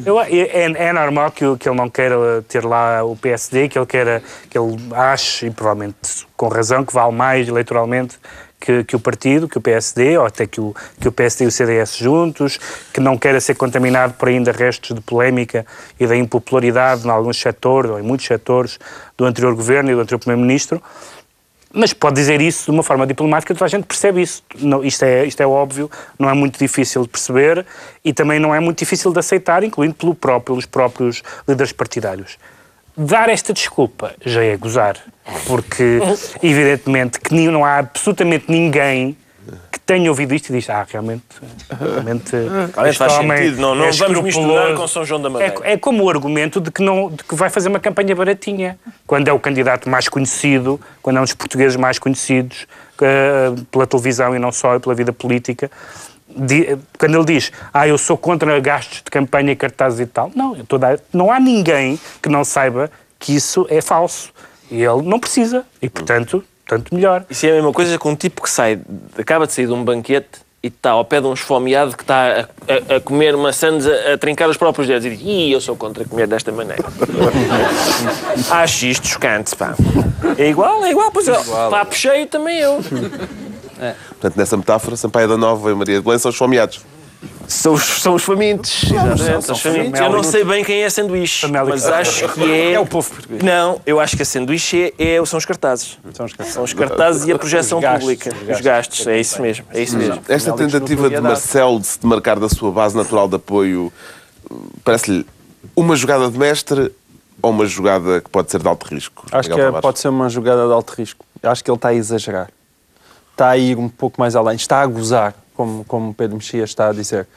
Eu, é, é normal que, que ele não queira ter lá o PSD, que ele queira, que ele ache, e provavelmente com razão, que vale mais eleitoralmente que, que o partido, que o PSD, ou até que o, que o PSD e o CDS juntos, que não queira ser contaminado por ainda restos de polémica e da impopularidade em alguns setores, ou em muitos setores, do anterior governo e do anterior primeiro-ministro. Mas pode dizer isso de uma forma diplomática, toda a gente percebe isso. Não, isto, é, isto é óbvio, não é muito difícil de perceber e também não é muito difícil de aceitar, incluindo pelo próprio, pelos próprios líderes partidários. Dar esta desculpa já é gozar, porque evidentemente que não há absolutamente ninguém que tenha ouvido isto e diz, ah, realmente, realmente, este faz sentido, não- não é vamos misturar escrupuloso." com São João da Madeira. É, é como o argumento de que, não, de que vai fazer uma campanha baratinha. Quando é o candidato mais conhecido, quando é um dos portugueses mais conhecidos eh, pela televisão e não só, e pela vida política. Di- quando ele diz, ah, eu sou contra gastos de campanha, cartazes e tal. Não, a não há ninguém que não saiba que isso é falso. E ele não precisa. E, portanto, tanto melhor. Isso é a mesma coisa com um tipo que sai, acaba de sair de um banquete e está ao pé de um esfomeado que está a, a- a comer maçãs a, a trincar os próprios dedos e diz: Ih, eu sou contra comer desta maneira. Acho isto chocante, pá. É igual, é igual, pois é. Papo cheio também eu. Portanto, nessa metáfora, Sampaio da Nova e Maria de Belém são esfomeados. São os, são os famintos. Exatamente, são os famintos. Eu não sei bem quem é sanduíche, mas acho que é. É o povo português. Não, eu acho que a sanduíche é, é- são os cartazes. São os cartazes. São os cartazes e a projeção Os gastos, pública. os Os gastos. gastos, é isso mesmo. É isso mesmo. Esta tentativa de. Marcelo de se demarcar da sua base natural de apoio parece-lhe uma jogada de mestre ou uma jogada que pode ser de alto risco? Acho que Miguel é- Tavares? pode ser uma jogada de alto risco. Acho que ele está a exagerar. Está a ir um pouco mais além. Está a gozar, como, como Pedro Mexia está a dizer.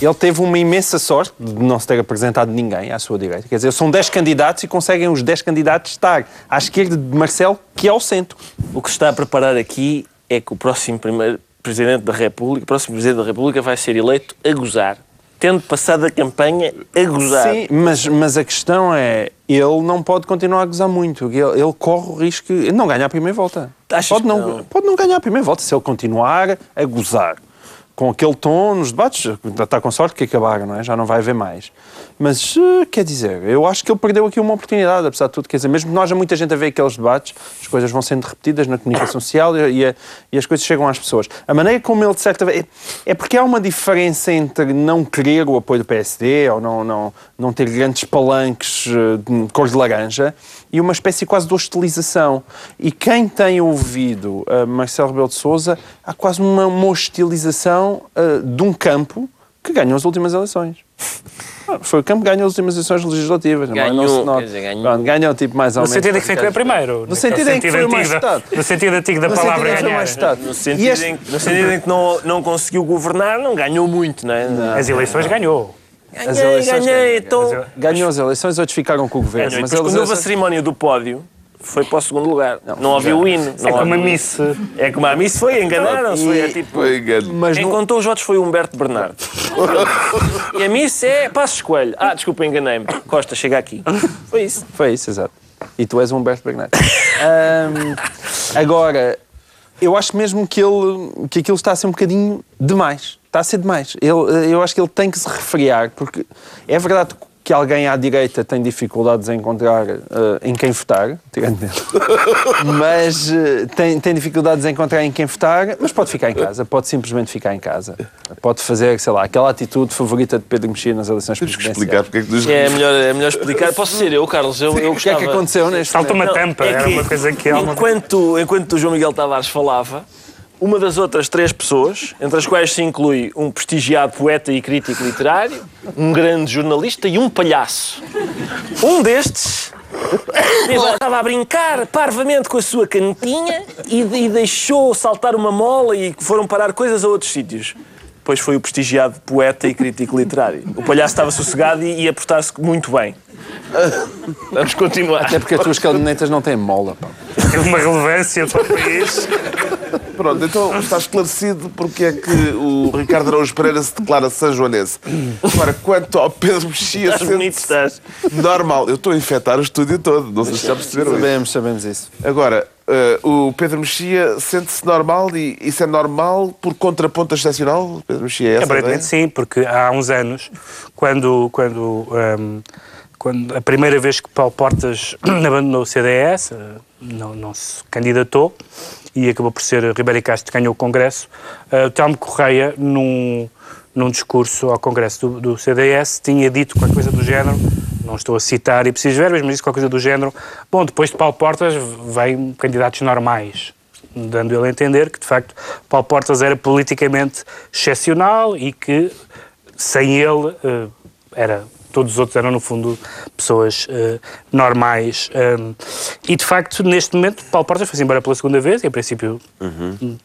Ele teve uma imensa sorte de não se ter apresentado ninguém à sua direita. Quer dizer, são 10 candidatos e conseguem os 10 candidatos estar à esquerda de Marcelo, que é ao centro. O que se está a preparar aqui é que o próximo primeiro Presidente da República, o próximo Presidente da República vai ser eleito a gozar. Tendo passado a campanha a gozar. Sim, mas, mas a questão é, ele não pode continuar a gozar muito. Ele, ele corre o risco de não ganhar a primeira volta. Achas Pode não, não? pode não ganhar a primeira volta se ele continuar a gozar. Com aquele tom nos debates, está com sorte que acabaram, não é? Já não vai haver mais. Mas, eh, quer dizer, eu acho que ele perdeu aqui uma oportunidade, apesar de tudo. Quer dizer, mesmo que nós há muita gente a ver aqueles debates, as coisas vão sendo repetidas na comunicação social e, e a- e as coisas chegam às pessoas. A maneira como ele, de certa vez... É, é porque há uma diferença entre não querer o apoio do PSD ou não, não, não ter grandes palanques eh, de cor de laranja e uma espécie quase de hostilização. E quem tem ouvido eh, Marcelo Rebelo de Sousa, há quase uma, uma hostilização eh, de um campo que ganhou as últimas eleições. Ah, Foi o campo que ganhou as últimas eleições legislativas. não é? Não se Ganhou, nota. dizer, ganhou. Pronto, ganhou tipo mais ou No menos. sentido em que foi primeiro. No sentido em que foi mais antigo da- votado. No sentido antigo da No palavra ganhar. mais. No sentido, este- em, no sentido em que não, não conseguiu governar, não ganhou muito, não é? As eleições ganhou. As Ganhei, eleições ganhei. ganhou. Então, Ganhou as eleições, outros ficaram com o governo. ganhou. E Mas quando houve a eleições- cerimónia do pódio, foi para o segundo lugar. Não, ouviu o hino. É não como a o. Miss. É como a Miss foi, enganaram-se. Foi, é tipo, Foi. Mas Quem não- contou os votos foi o Humberto Bernardo. e a Miss é Passos Coelho. Ah, desculpa, enganei-me. Costa, chega aqui. Foi isso. Foi isso, exato. E tu és um Humberto Bernardo. Ahm, agora, eu acho mesmo que, ele, que aquilo está a ser um bocadinho demais. Está a ser demais. Ele, eu acho que ele tem que se refriar, porque é verdade que alguém à direita tem dificuldades em encontrar eh, em quem votar, tirando dele. mas eh, tem, tem dificuldades em encontrar em quem votar, mas pode ficar em casa, pode simplesmente ficar em casa. Pode fazer, sei lá, aquela atitude favorita de Pedro Mexia nas eleições Temos que presidenciais. explicar porque é que nos É melhor, é melhor explicar. Posso ser eu, Carlos? Eu, eu O que é que aconteceu neste Salta uma Não, tampa. é Era que uma coisa que enquanto, enquanto o João Miguel Tavares falava, uma das outras três pessoas, entre as quais se inclui um prestigiado poeta e crítico literário, um grande jornalista e um palhaço. Um destes estava a brincar parvamente com a sua canetinha e, e deixou saltar uma mola e foram parar coisas a outros sítios. Depois foi o prestigiado poeta e crítico literário. O palhaço estava sossegado e ia portar-se muito bem. Vamos continuar. Até porque as tuas cadernetas não têm mola. Pá. Teve uma relevância para o país. Pronto, então está esclarecido porque é que o Ricardo Araújo Pereira se declara sanjoanense. Agora, quanto ao Pedro Mexia, Estás bonito, sente estás. normal. Eu estou a infectar o estúdio todo, não sei se já perceberam isso. Sabemos, sabemos isso. Agora, eh, o Pedro Mexia sente-se normal e isso é normal por contraponto excepcional? Pedro Mexia é essa Aparentemente sim, porque há uns anos, quando, quando, hum, quando a primeira vez que Paulo Portas abandonou o CDS, eh, não, não se candidatou e acabou por ser Ribeiro Castro que ganhou o Congresso, o Telmo Correia, num, num discurso ao Congresso do, do CDS, tinha dito qualquer coisa do género, não estou a citar e preciso verbas, mas disse qualquer coisa do género, bom, depois de Paulo Portas vêm candidatos normais dando ele a entender que, de facto, Paulo Portas era politicamente excepcional e que, sem ele, eh, era, todos os outros eram, no fundo, pessoas eh, normais. Um, e, de facto, neste momento, Paulo Portas foi-se embora pela segunda vez, em princípio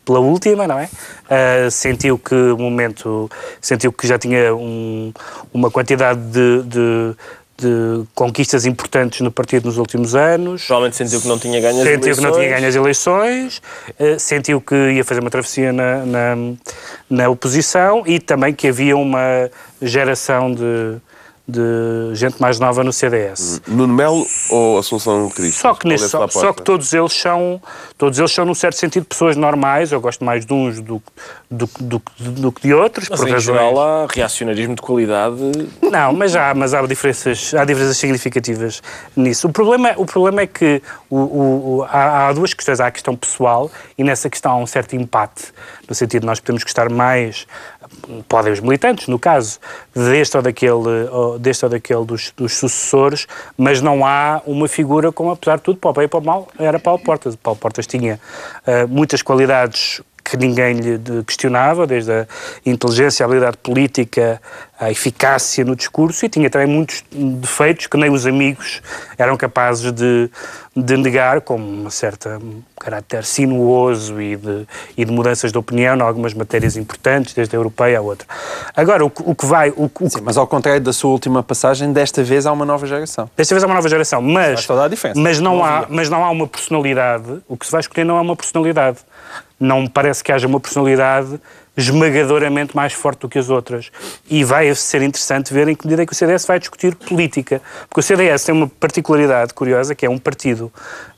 pela última, não é? Uh, sentiu que o momento, sentiu que já tinha um- uma quantidade de, de- de conquistas importantes no partido nos últimos anos. Provavelmente sentiu que não tinha ganho as Sentiu que não tinha eleições. ganho as eleições, eh, sentiu que ia fazer uma travessia na, na, na oposição e também que havia uma geração de, de gente mais nova no CDS. Nuno Melo ou Assunção Cristo? Só que, é sua só, só que todos eles são, todos eles são, num certo sentido, pessoas normais. Eu gosto mais de uns do, do, do, do que de outros, Mas por em razões. geral há reacionarismo de qualidade. Não, mas há, mas há diferenças, há diferenças significativas nisso. O problema, o problema é que o, o- o- há, há duas questões. Há a questão pessoal e nessa questão há um certo empate, no sentido de nós podemos gostar mais, podem os militantes, no caso, deste ou daquele, deste ou daquele dos, dos sucessores, mas não há uma figura como, apesar de tudo, para o bem e para o mal, era Paulo Portas. Paulo Portas tinha ah, muitas qualidades que ninguém lhe questionava, desde a inteligência, a habilidade política, a eficácia no discurso, e tinha também muitos defeitos que nem os amigos eram capazes de, de negar, como uma certa um caráter sinuoso e de, e de mudanças de opinião em algumas matérias importantes, desde a europeia a outra. Agora, o, que- o que vai... O, o que Sim, mas ao contrário da sua última passagem, desta vez há uma nova geração. Desta vez há uma nova geração, mas, Faz toda a diferença. mas, não Não há, mas não há uma personalidade. O que se vai escolher não é uma personalidade. Não parece que haja uma personalidade esmagadoramente mais forte do que as outras. E vai ser interessante ver em que medida é que o CDS vai discutir política. Porque o CDS tem uma particularidade curiosa, que é um partido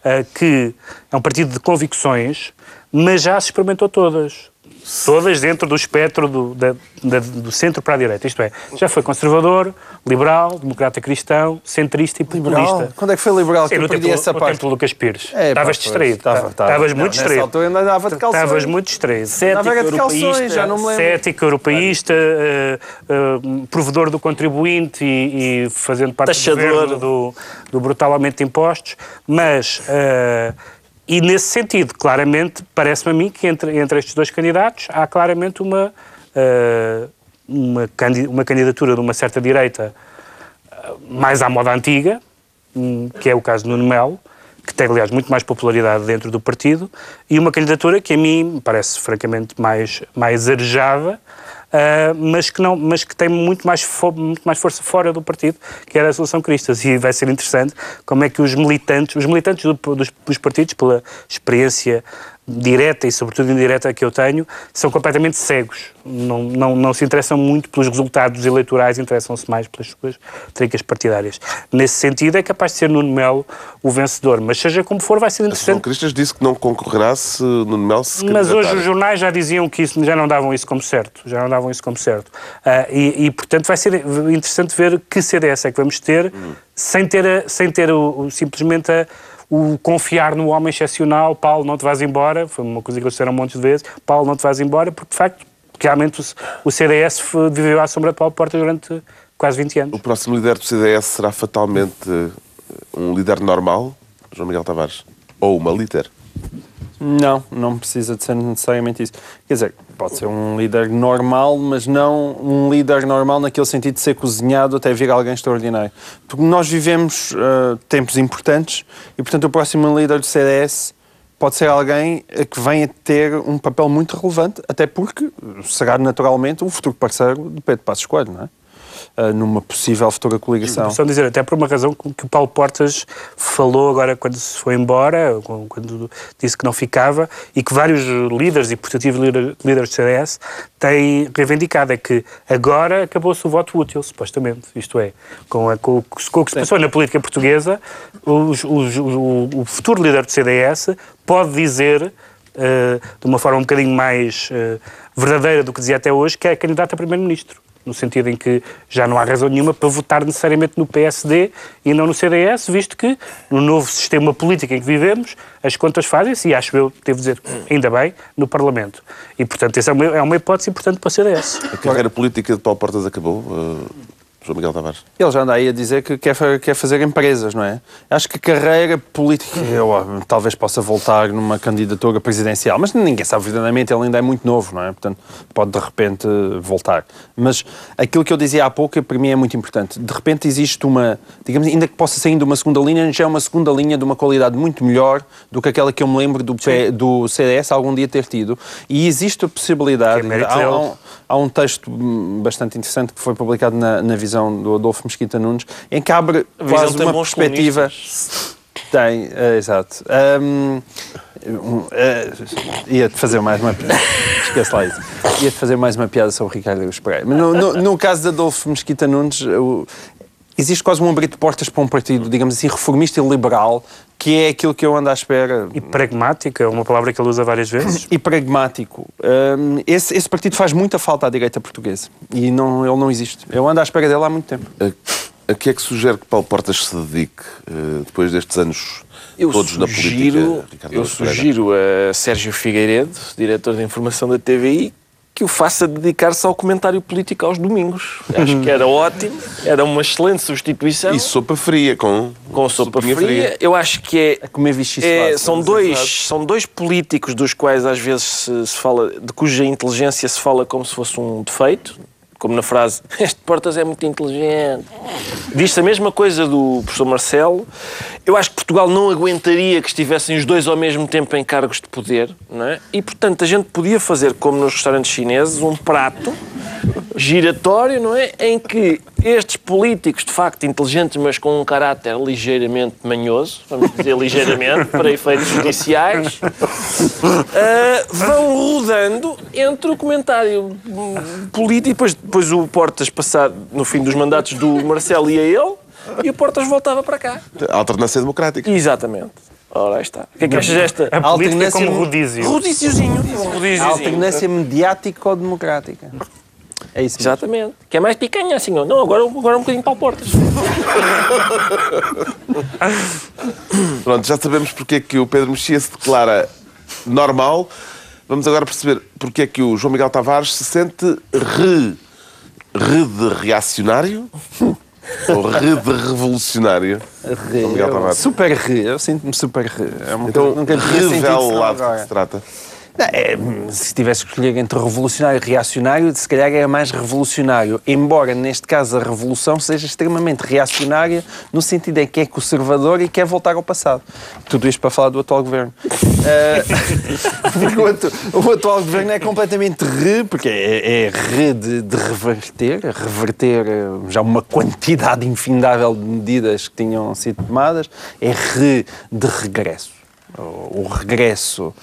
ah, que é um partido de convicções, mas já se experimentou todas. Todas dentro do espectro do, da- da- do centro para a direita. Isto é, já foi conservador, liberal, democrata cristão, centrista e populista. Quando é que foi liberal que eu perdi tempo, essa parte? tempo do Lucas Pires. É, Estavas distraído. estava, estava. Estavas muito nessa distraído. altura ainda andava de calções. Estavas muito distraído. Cético, europeísta. já não me lembro. Cético, europeísta, eh, eh, provedor do contribuinte e, e fazendo parte Taxador. do governo do, do brutal aumento de impostos, mas, eh, e nesse sentido, claramente, parece-me a mim que entre, entre estes dois candidatos há claramente uma, eh, uma, uma candidatura de uma certa direita eh, mais à moda antiga, hum, que é o caso do Nuno Melo, que tem, aliás, muito mais popularidade dentro do partido, e uma candidatura que a mim parece francamente mais, mais arejada, ah, mas, que não, mas que tem muito mais, muito mais força fora do partido, que era a Solução Cristas. E vai ser interessante como é que os militantes, os militantes do- dos, dos partidos, pela experiência direta e sobretudo indireta que eu tenho, são completamente cegos. Não, não, não se interessam muito pelos resultados eleitorais, interessam-se mais pelas suas tricas partidárias. Nesse sentido, é capaz de ser Nuno Melo o vencedor. Mas seja como for, vai ser interessante. Cristas disse que não concorrerá se Nuno Melo se Mas hoje os jornais já diziam que isso, já não davam isso como certo. Já não davam isso como certo. Ah, e, e, portanto, vai ser interessante ver que CDS é que vamos ter, sem ter, a- sem ter o, o- simplesmente a- o confiar no homem excepcional. Paulo, não te vais embora. Foi uma coisa que eles disseram um monte de vezes. Paulo, não te vais embora, porque de facto, realmente o, o CDS viveu à sombra de Paulo Porta durante quase 20 anos. O próximo líder do CDS será fatalmente eh, um líder normal, João Miguel Tavares? Ou uma líder? Não, não precisa de ser necessariamente isso. Quer dizer, pode ser um líder normal, mas não um líder normal naquele sentido de ser cozinhado até vir alguém extraordinário. Porque nós vivemos ah, tempos importantes e, portanto, o próximo líder do CDS pode ser alguém que venha ter um papel muito relevante, até porque será naturalmente o futuro parceiro de Pedro Passos Coelho, não é? Ah, numa possível futura coligação. Só dizer, até por uma razão que o Paulo Portas falou agora quando se foi embora, quando disse que não ficava, e que vários líderes e portativos líder- líderes do CDS têm reivindicado, é que agora acabou-se o voto útil, supostamente. Isto é, com, a- com com o que se passou na política portuguesa, os- os- o, o futuro líder do CDS pode dizer, eh, de uma forma um bocadinho mais eh, verdadeira do que dizia até hoje, que é candidato a primeiro-ministro no sentido em que já não há razão nenhuma para votar necessariamente no PSD e não no CDS, visto que no novo sistema político em que vivemos, as contas fazem-se, e acho eu, devo dizer, ainda bem, no Parlamento. E, portanto, essa é uma, é uma hipótese importante para o CDS. A carreira política de Paulo Portas acabou, eh, João Miguel Tavares? Ele já anda aí a dizer que quer, quer fazer empresas, não é? Acho que a carreira política, eu ah, talvez possa voltar numa candidatura presidencial, mas ninguém sabe verdadeiramente, ele ainda é muito novo, não é? Portanto, pode de repente voltar. Mas aquilo que eu dizia há pouco, para mim é muito importante. De repente existe uma, digamos, ainda que possa ser ainda uma segunda linha, já é uma segunda linha de uma qualidade muito melhor do que aquela que eu me lembro do, P- do CDS algum dia ter tido. E existe a possibilidade, Que é há, um- texto bastante interessante que foi publicado na, na visão do Adolfo Mesquita Nunes, em que abre quase uma perspectiva. Tem, é, exato. Um, é, Ia-te fazer mais uma piada. Esquece lá isso. Ia-te fazer mais uma piada sobre o Ricardo Aruz Pereira. Mas no, no, no caso de Adolfo Mesquita Nunes, o- existe quase um abrir de portas para um partido, digamos assim, reformista e liberal, que é aquilo que eu ando à espera. E pragmática, é uma palavra que ele usa várias vezes. E pragmático. Hum, esse, esse partido faz muita falta à direita portuguesa. E não, ele não existe. Eu ando à espera dele há muito tempo. A, a que é que sugere que Paulo Portas se dedique eh, depois destes anos Eu todos na sugiro, política? Ricardo eu sugiro a Sérgio Figueiredo, diretor de informação da TVI, que o faça dedicar-se ao comentário político aos domingos. Acho que era ótimo, era uma excelente substituição. E sopa fria com, com sopa sopinha fria. Eu acho que é. A comer é, são, dois, são dois políticos dos quais às vezes se, se fala, de cuja inteligência se fala como se fosse um defeito, como na frase este Portas é muito inteligente. Diz-se a mesma coisa do professor Marcelo. Eu acho que Portugal não aguentaria que estivessem os dois ao mesmo tempo em cargos de poder, não é? E portanto a gente podia fazer como nos restaurantes chineses, um prato giratório, não é? Em que estes políticos, de facto inteligentes, mas com um caráter ligeiramente manhoso, vamos dizer ligeiramente, para efeitos judiciais, ah, vão rodando entre o comentário político e depois, depois o Portas passado no fim dos mandatos do Marcelo e a ele, e o Portas voltava para cá. alternância democrática. Exatamente. Ora, aí está. O que é que achas desta? A política alternância como rodízio. Rodíziozinho. Um A rodíziozinho. alternância mediático-democrática. É isso. mesmo. Exatamente. Que é mais picanha assim, não? Agora, agora um bocadinho para o Portas. Pronto, já sabemos porque é que o Pedro Mexia se declara normal. Vamos agora perceber porque é que o João Miguel Tavares se sente re, re de reacionário ou re de revolucionário. Re, João Miguel Tavares. super re, eu sinto-me super re. É uma Então, coisa que nunca revela lá de que se trata. É, se tivesse que escolher entre revolucionário e reacionário, se calhar é mais revolucionário. Embora, neste caso, a revolução seja extremamente reacionária, no sentido em que é conservador e quer voltar ao passado. Tudo isto para falar do atual governo. Porque o, atu- o atual governo é completamente re, porque é, é re de, de reverter, reverter eh, já uma quantidade infindável de medidas que tinham sido tomadas, é re de regresso. O regresso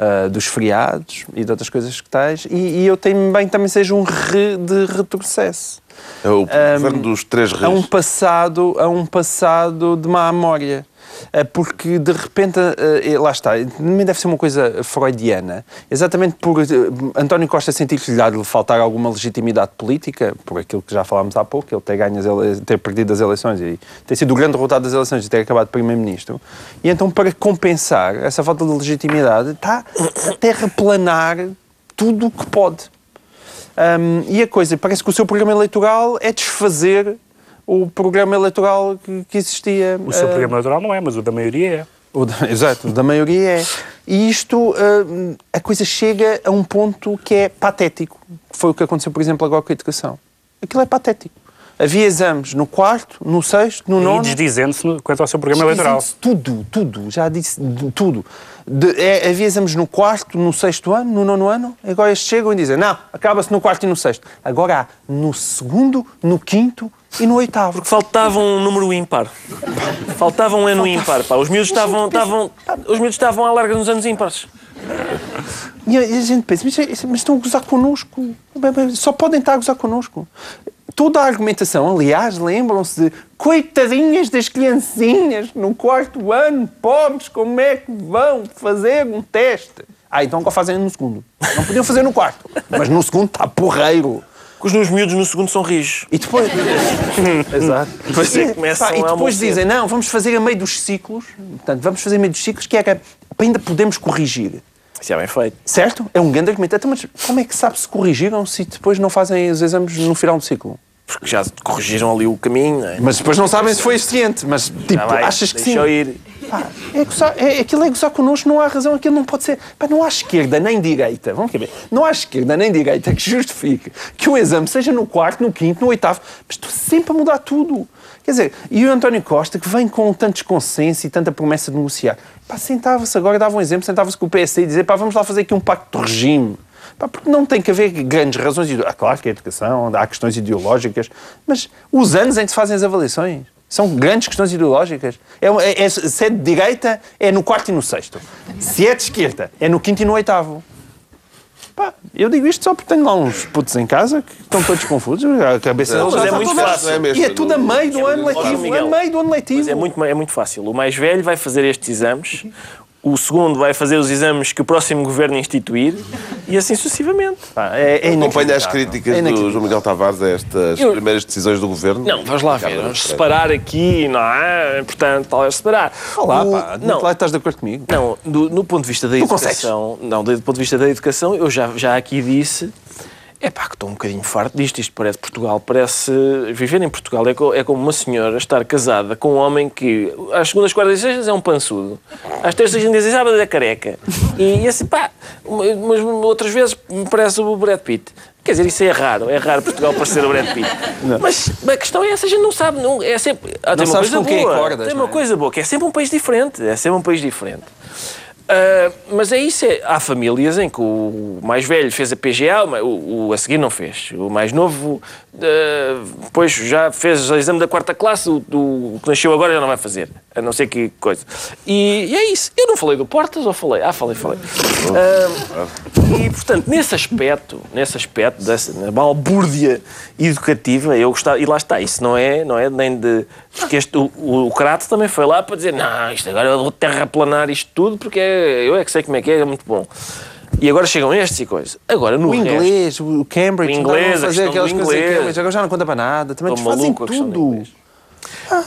ah, dos feriados e de outras coisas que tais, e, e eu tenho bem que também seja um re de retrocesso. É o governo dos três A um reis. passado, a um passado de má memória. Ah, Porque de repente, ah, eh, lá está, também deve ser uma coisa freudiana, exatamente por eh, António Costa sentir que lhe faltar alguma legitimidade política, por aquilo que já falámos há pouco, ele ter, ganho as ter perdido as eleições e ter sido o grande derrotado das eleições e ter acabado primeiro-ministro. E então, para compensar essa falta de legitimidade, está a terraplanar tudo o que pode. Um, e a coisa, parece que o seu programa eleitoral é desfazer o programa eleitoral que, existia. O seu ah, programa eleitoral não é, mas o da maioria é. o da- exato, o da maioria é. E isto, ah, a coisa chega a um ponto que é patético. Foi o que aconteceu, por exemplo, agora com a educação. Aquilo é patético. Havia exames no quarto, no sexto, no E nono. desdizendo-se no- quanto ao seu programa eleitoral. Tudo, tudo, já disse tudo. De, é, havia exames no quarto, no sexto ano, no nono ano, agora chegam e dizem, não, acaba-se no quarto e no sexto. Agora há no segundo, no quinto e no oitavo. Faltava um número ímpar. Faltava um ano ímpar. Pá. Os miúdos estavam, estavam, os miúdos estavam à larga nos anos ímpares. E a, e gente pensa, mas, é- mas estão a gozar connosco. Só podem estar a gozar connosco. Toda a argumentação, aliás, lembram-se de coitadinhas das criancinhas no quarto ano, pobres, como é que vão fazer um teste? Ah, então agora fazem no segundo. Não podiam fazer no quarto, mas no segundo está porreiro. Que os meus miúdos no segundo são rijos. E depois. Exato. Depois que começam Pá, e depois dizem, não, vamos fazer a meio dos ciclos. Portanto, vamos fazer a meio dos ciclos, que é que ainda podemos corrigir. Isso é bem feito. Certo? É um grande argumento. Então, mas como é que sabe se corrigiram se depois não fazem os exames no final do ciclo? Porque já corrigiram ali o caminho, é? Mas depois não sabem se foi eficiente. Mas, tipo, vai, achas que sim? ir. Pá, é gozar, é, aquilo é gozar connosco, não há razão, aquilo não pode ser. Pá, não há esquerda nem direita, vamos ver, não há esquerda nem direita que justifique que o exame seja no quarto, no quinto, no oitavo, mas estou sempre a mudar tudo. Quer dizer, e o António Costa, que vem com tantos consensos e tanta promessa de negociar, pá, sentava-se agora, dava um exemplo, sentava-se com o PSD e dizia, pá, vamos lá fazer aqui um pacto de regime. Porque não tem que haver grandes razões. Ah, claro que é educação, há questões ideológicas, mas os anos em que se fazem as avaliações são grandes questões ideológicas. É, é- é- se é de direita, é no quarto e no sexto. Se é de esquerda, é no quinto e no oitavo. Pá, eu digo isto só porque tenho lá uns putos em casa que estão todos confusos. A cabeça Não, mas é muito fácil, é mesmo. E é tudo a meio do ano letivo. Miguel. A meio do ano letivo. Mas é muito, é muito fácil. O mais velho vai fazer estes exames, o segundo vai fazer os exames que o próximo governo instituir e assim sucessivamente. Pá, é, é Acompanha as críticas É do. João Miguel Tavares a estas Eu- primeiras decisões do governo. Não, vamos lá ver. Vamos separar aqui, não é? Portanto, talvez separar. Olá, O- pá, não, lá estás de acordo comigo? Não, do, no ponto de vista da educação, não, do ponto de vista da educação, eu já, já aqui disse, é pá, que estou um bocadinho farto disto, isto parece Portugal, parece, viver em Portugal é, co- é como uma senhora estar casada com um homem que às segundas, quartas e sextas é um pançudo, às terças, quintas e sábados é careca, e, e assim, pá, mas outras vezes me parece o Brad Pitt. Quer dizer, isso é raro, é raro Portugal parecer o Brad Pitt. Mas a questão é essa, a gente não sabe, não, é sempre... Ah, tem uma sabes coisa boa, acordas, tem não uma é? coisa boa, que é sempre um país diferente. É sempre um país diferente. Ah, mas é isso, é, há famílias em que o mais velho fez a PGA, o, o, a seguir não fez. O mais novo, ah, depois já fez o exame da quarta classe, o, o que nasceu agora já não vai fazer, a não ser que coisa. E, e é isso. Eu não falei do Portas ou falei? Ah, falei, falei. Ah, e, portanto, nesse aspecto, nesse aspecto, dessa na balbúrdia educativa, eu gostava, e lá está, isso não é, não é nem de. Porque este, o, o, o Crato também foi lá para dizer: não, isto agora eu vou terraplanar isto tudo porque é- eu é que sei como é que é, é muito bom. E agora chegam estes e coisas. Agora, no O resto, inglês, o Cambridge, O andavam inglês, a fazer aquelas do coisas em inglês. Cambridge, agora já não conta para nada. Também Estou fazem maluco com a questão do tudo.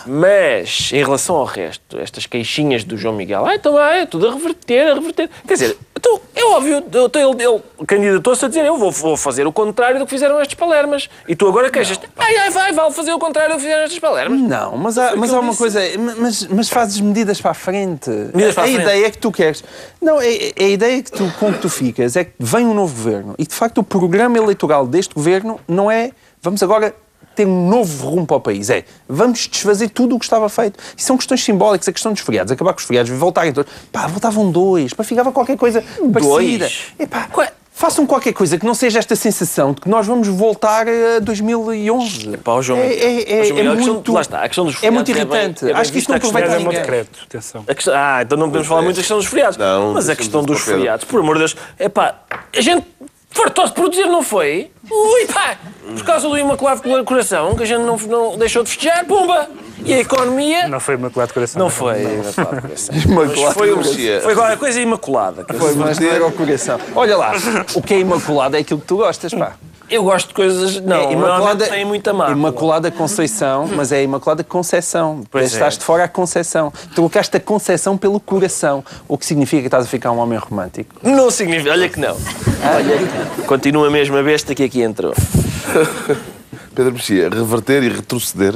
Mas, em relação ao resto, estas queixinhas do João Miguel, ah, então ah, é tudo a reverter, a reverter. Quer dizer, então, é óbvio, então ele, ele candidatou-se a dizer eu vou, vou fazer o contrário do que fizeram estes palermas. E tu agora queixas-te, ai, ai, vai, vale fazer o contrário do que fizeram estes palermas. Não, mas há, mas há uma disse. coisa, mas, mas fazes medidas para a frente. Medidas para a a frente. ideia que tu queres. Não, é, é a ideia que tu, com que tu ficas é que vem um novo governo e de facto o programa eleitoral deste governo não é vamos agora ter um novo rumo para o país. É vamos desfazer tudo o que estava feito. Isso são questões simbólicas, a questão dos feriados, acabar com os feriados, voltarem todos. Pá, voltavam dois, para ficava qualquer coisa parecida. Epá, Façam qualquer coisa que não seja esta sensação de que nós vamos voltar a 2011. Pá, ó, João é, é, é, João é questão- muito, lá está, a questão dos é muito feriados é bem- irritante. é bem Acho que isto não a questão aproveita Mas é um ninguém. decreto, atenção. A questão- ah, então não podemos falar muito da questão dos feriados. Não, Mas a questão dos o feriados, por amor de Deus, é pá, a gente fartou-se produzir, não foi? Ui, pá, por causa do Imaculado Coração, que a gente não, não deixou de festejar, pumba! E a economia. Não foi Imaculado de Coração. Não foi Imaculado Coração. Imaculado Mas foi, um- Coração. foi qualquer coisa imaculada. Foi, mas não era o coração. Olha lá, o que é imaculado é aquilo que tu gostas, pá. Eu gosto de coisas. Não, é imaculada tem muita má. Imaculada Conceição, mas é Imaculada Conceição. Pois estás é. de fora a Conceição. Trocaste a Conceição pelo coração, o que significa que estás a ficar um homem romântico. Não significa. Olha que não. Olha que não. Continua a mesma besta que aqui entrou. Pedro Mexia, reverter e retroceder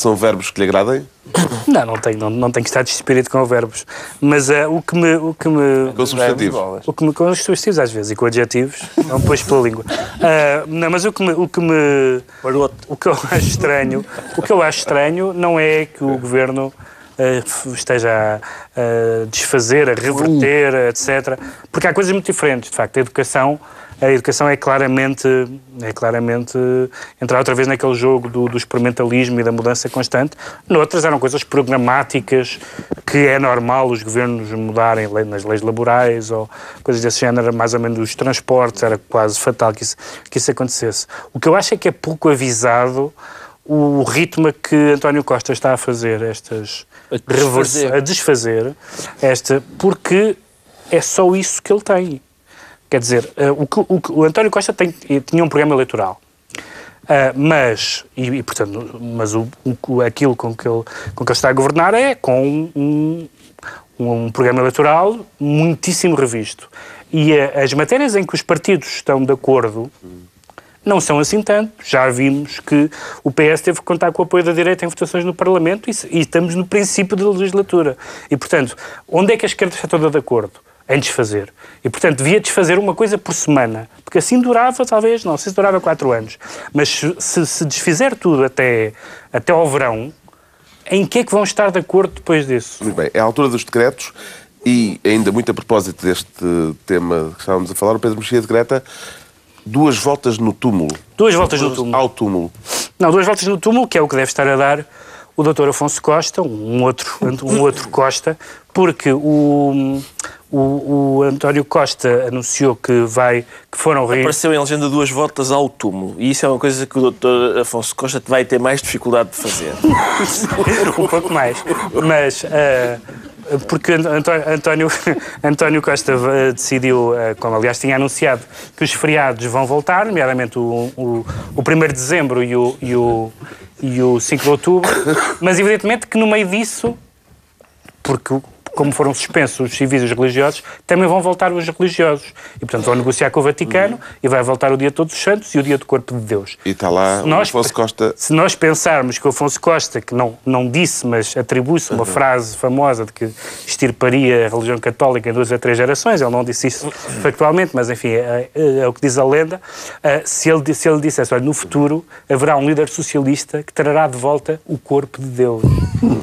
são verbos que lhe agradem? Não, não tenho, não, não tenho que estar de espírito com verbos. Mas eh, o que me. O que me Com substantivos. O que me, com os substantivos às vezes e com adjetivos, não depois pela língua. Ah, não, mas o que me, o que me o que eu acho estranho, o que eu acho estranho não é que o governo f- esteja a, a desfazer, a reverter, etc. Porque há coisas muito diferentes, de facto. A educação, a educação é claramente, é claramente entrar outra vez naquele jogo do, do experimentalismo e da mudança constante. Noutras eram coisas programáticas que é normal os governos mudarem nas leis laborais ou coisas desse género, mais ou menos os transportes, era quase fatal que isso, que isso acontecesse. O que eu acho é que é pouco avisado o ritmo a que António Costa está a fazer estas reverse- desfazer. a desfazer esta porque é só isso que ele tem. Quer dizer, eh, o, que, o o António Costa tem- tinha um programa eleitoral. Ah, mas, e, e, portanto, mas o, o- aquilo com que, ele, com que ele está a governar é com um, um programa eleitoral muitíssimo revisto. E eh, as matérias em que os partidos estão de acordo não são assim tanto. Já vimos que o PS teve que contar com o apoio da direita em votações no Parlamento e, e estamos no princípio da legislatura. E, portanto, onde é que a esquerda está toda de acordo? Em desfazer. E, portanto, devia desfazer uma coisa por semana. Porque assim durava, talvez, não sei se durava quatro anos. Mas se, se, desfizer tudo até, até ao verão, em que é que vão estar de acordo depois disso? Muito bem, é a altura dos decretos e, ainda muito a propósito deste tema que estávamos a falar, o Pedro Mexia decreta duas voltas no túmulo. Duas voltas no túmulo. Ao túmulo. Não, duas voltas no túmulo, que é o que deve estar a dar o Dr. Afonso Costa, um outro, um outro Costa, porque o, o, o António Costa anunciou que vai que foram re... Apareceu em legenda duas voltas ao túmulo. E isso é uma coisa que o Dr. Afonso Costa vai ter mais dificuldade de fazer. um pouco mais. Mas. Uh, porque António, António Costa eh, decidiu, eh, como aliás tinha anunciado, que os feriados vão voltar, nomeadamente o, o, o 1 de dezembro e o, e, o, e o 5 de outubro, mas evidentemente que no meio disso, porque como foram suspensos os civis e os religiosos, também vão voltar os religiosos. E, portanto, vão negociar com o Vaticano uhum. e vai voltar o dia de Todos os Santos e o dia do Corpo de Deus. E está lá se nós, Afonso Costa... Se nós pensarmos que o Afonso Costa, que não, não disse, mas atribui-se uma uhum. frase famosa de que extirparia a religião católica em duas a três gerações, ele não disse isso factualmente, mas, enfim, é, é, é o que diz a lenda, uh, se, ele, se ele dissesse, olha, no futuro haverá um líder socialista que trará de volta o corpo de Deus.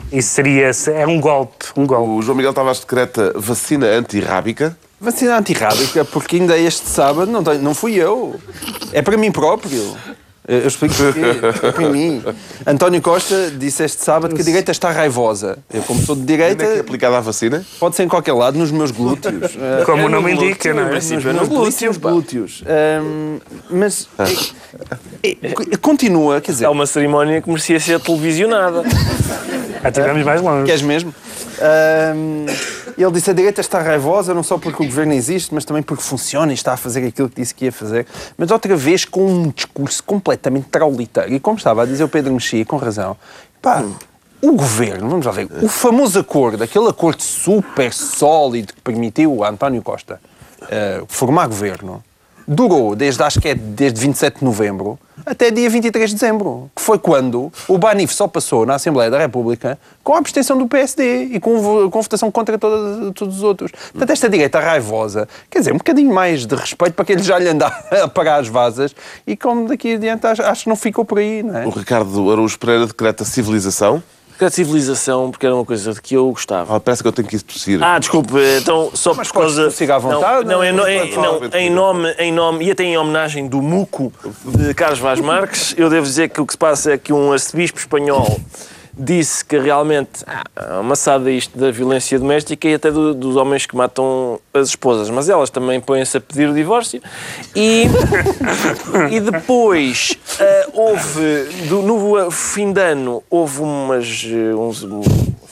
Isso seria, é um golpe, um golpe. Miguel Tavares decreta vacina antirrábica. Vacina antirrábica, porque ainda este sábado não, não fui eu. É para mim próprio. Eu explico porquê. É para mim. António Costa disse este sábado que a direita está raivosa. Eu, como sou de direita. Onde é que é aplicada a vacina? Pode ser em qualquer lado, nos meus glúteos. Como o nome indica, não é? Nos meus glúteos. glúteos. Um, mas. É, é, continua, quer dizer. É uma cerimónia que merecia ser televisionada. Já tivemos mais longe. Queres mesmo? Um, ele disse a direita está raivosa não só porque o governo existe, mas também porque funciona e está a fazer aquilo que disse que ia fazer. Mas outra vez com um discurso completamente traulitário. E como estava a dizer o Pedro Mexia, com razão, pá, o governo, vamos lá ver, o famoso acordo, aquele acordo super sólido que permitiu a António Costa uh, formar governo, durou desde, acho que é desde 27 de novembro até dia 23 de dezembro, que foi quando o Banif só passou na Assembleia da República com a abstenção do PSD e com, com votação contra todos os outros. Portanto, esta direita raivosa, quer dizer, um bocadinho mais de respeito para que ele já lhe anda a pagar as vasas e como daqui adiante acho, acho que não ficou por aí, não é? O Ricardo Araújo Pereira decreta civilização a civilização, porque era uma coisa de que eu gostava. Ah, parece que eu tenho que ir tossir. Ah, desculpe, então só Mas por causa. à vontade? Não, não, não, em, não, em, nome, em nome, e até em homenagem do Muco de Carlos Vaz Marques, eu devo dizer que o que se passa é que um arcebispo espanhol disse que realmente uma maçada isto da violência doméstica e até do, dos homens que matam as esposas, mas elas também põem-se a pedir o divórcio. E, e depois uh, houve, do, no fim de ano, houve umas, uns,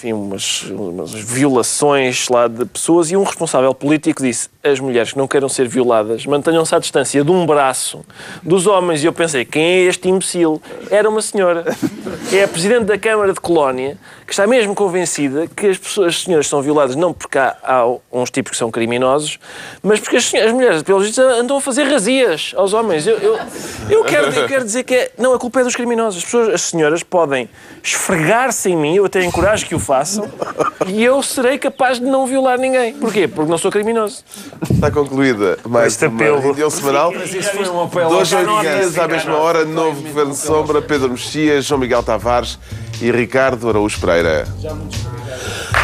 enfim, umas, umas violações lá de pessoas e um responsável político disse as mulheres que não queiram ser violadas mantenham-se à distância de um braço dos homens. E eu pensei, quem é este imbecil? Era uma senhora. É a Presidente da Câmara de Colónia que está mesmo convencida que as, pessoas, as senhoras são violadas não porque há, há uns tipos que são criminosos, mas porque as, as mulheres, pelos vistos, andam a fazer razias aos homens. Eu, eu, eu, quero, eu quero dizer que é, não, a culpa é dos criminosos. As, pessoas, as senhoras podem esfregar-se em mim, eu até encorajo que o façam, e eu serei capaz de não violar ninguém. Porquê? Porque não sou criminoso. Está concluída mais este uma reunião semanal. Um Dois oito dias à mesma hora, novo Governo de Sombra, Pedro Mexia, João Miguel Tavares e Ricardo Araújo Pereira. Já muito obrigado.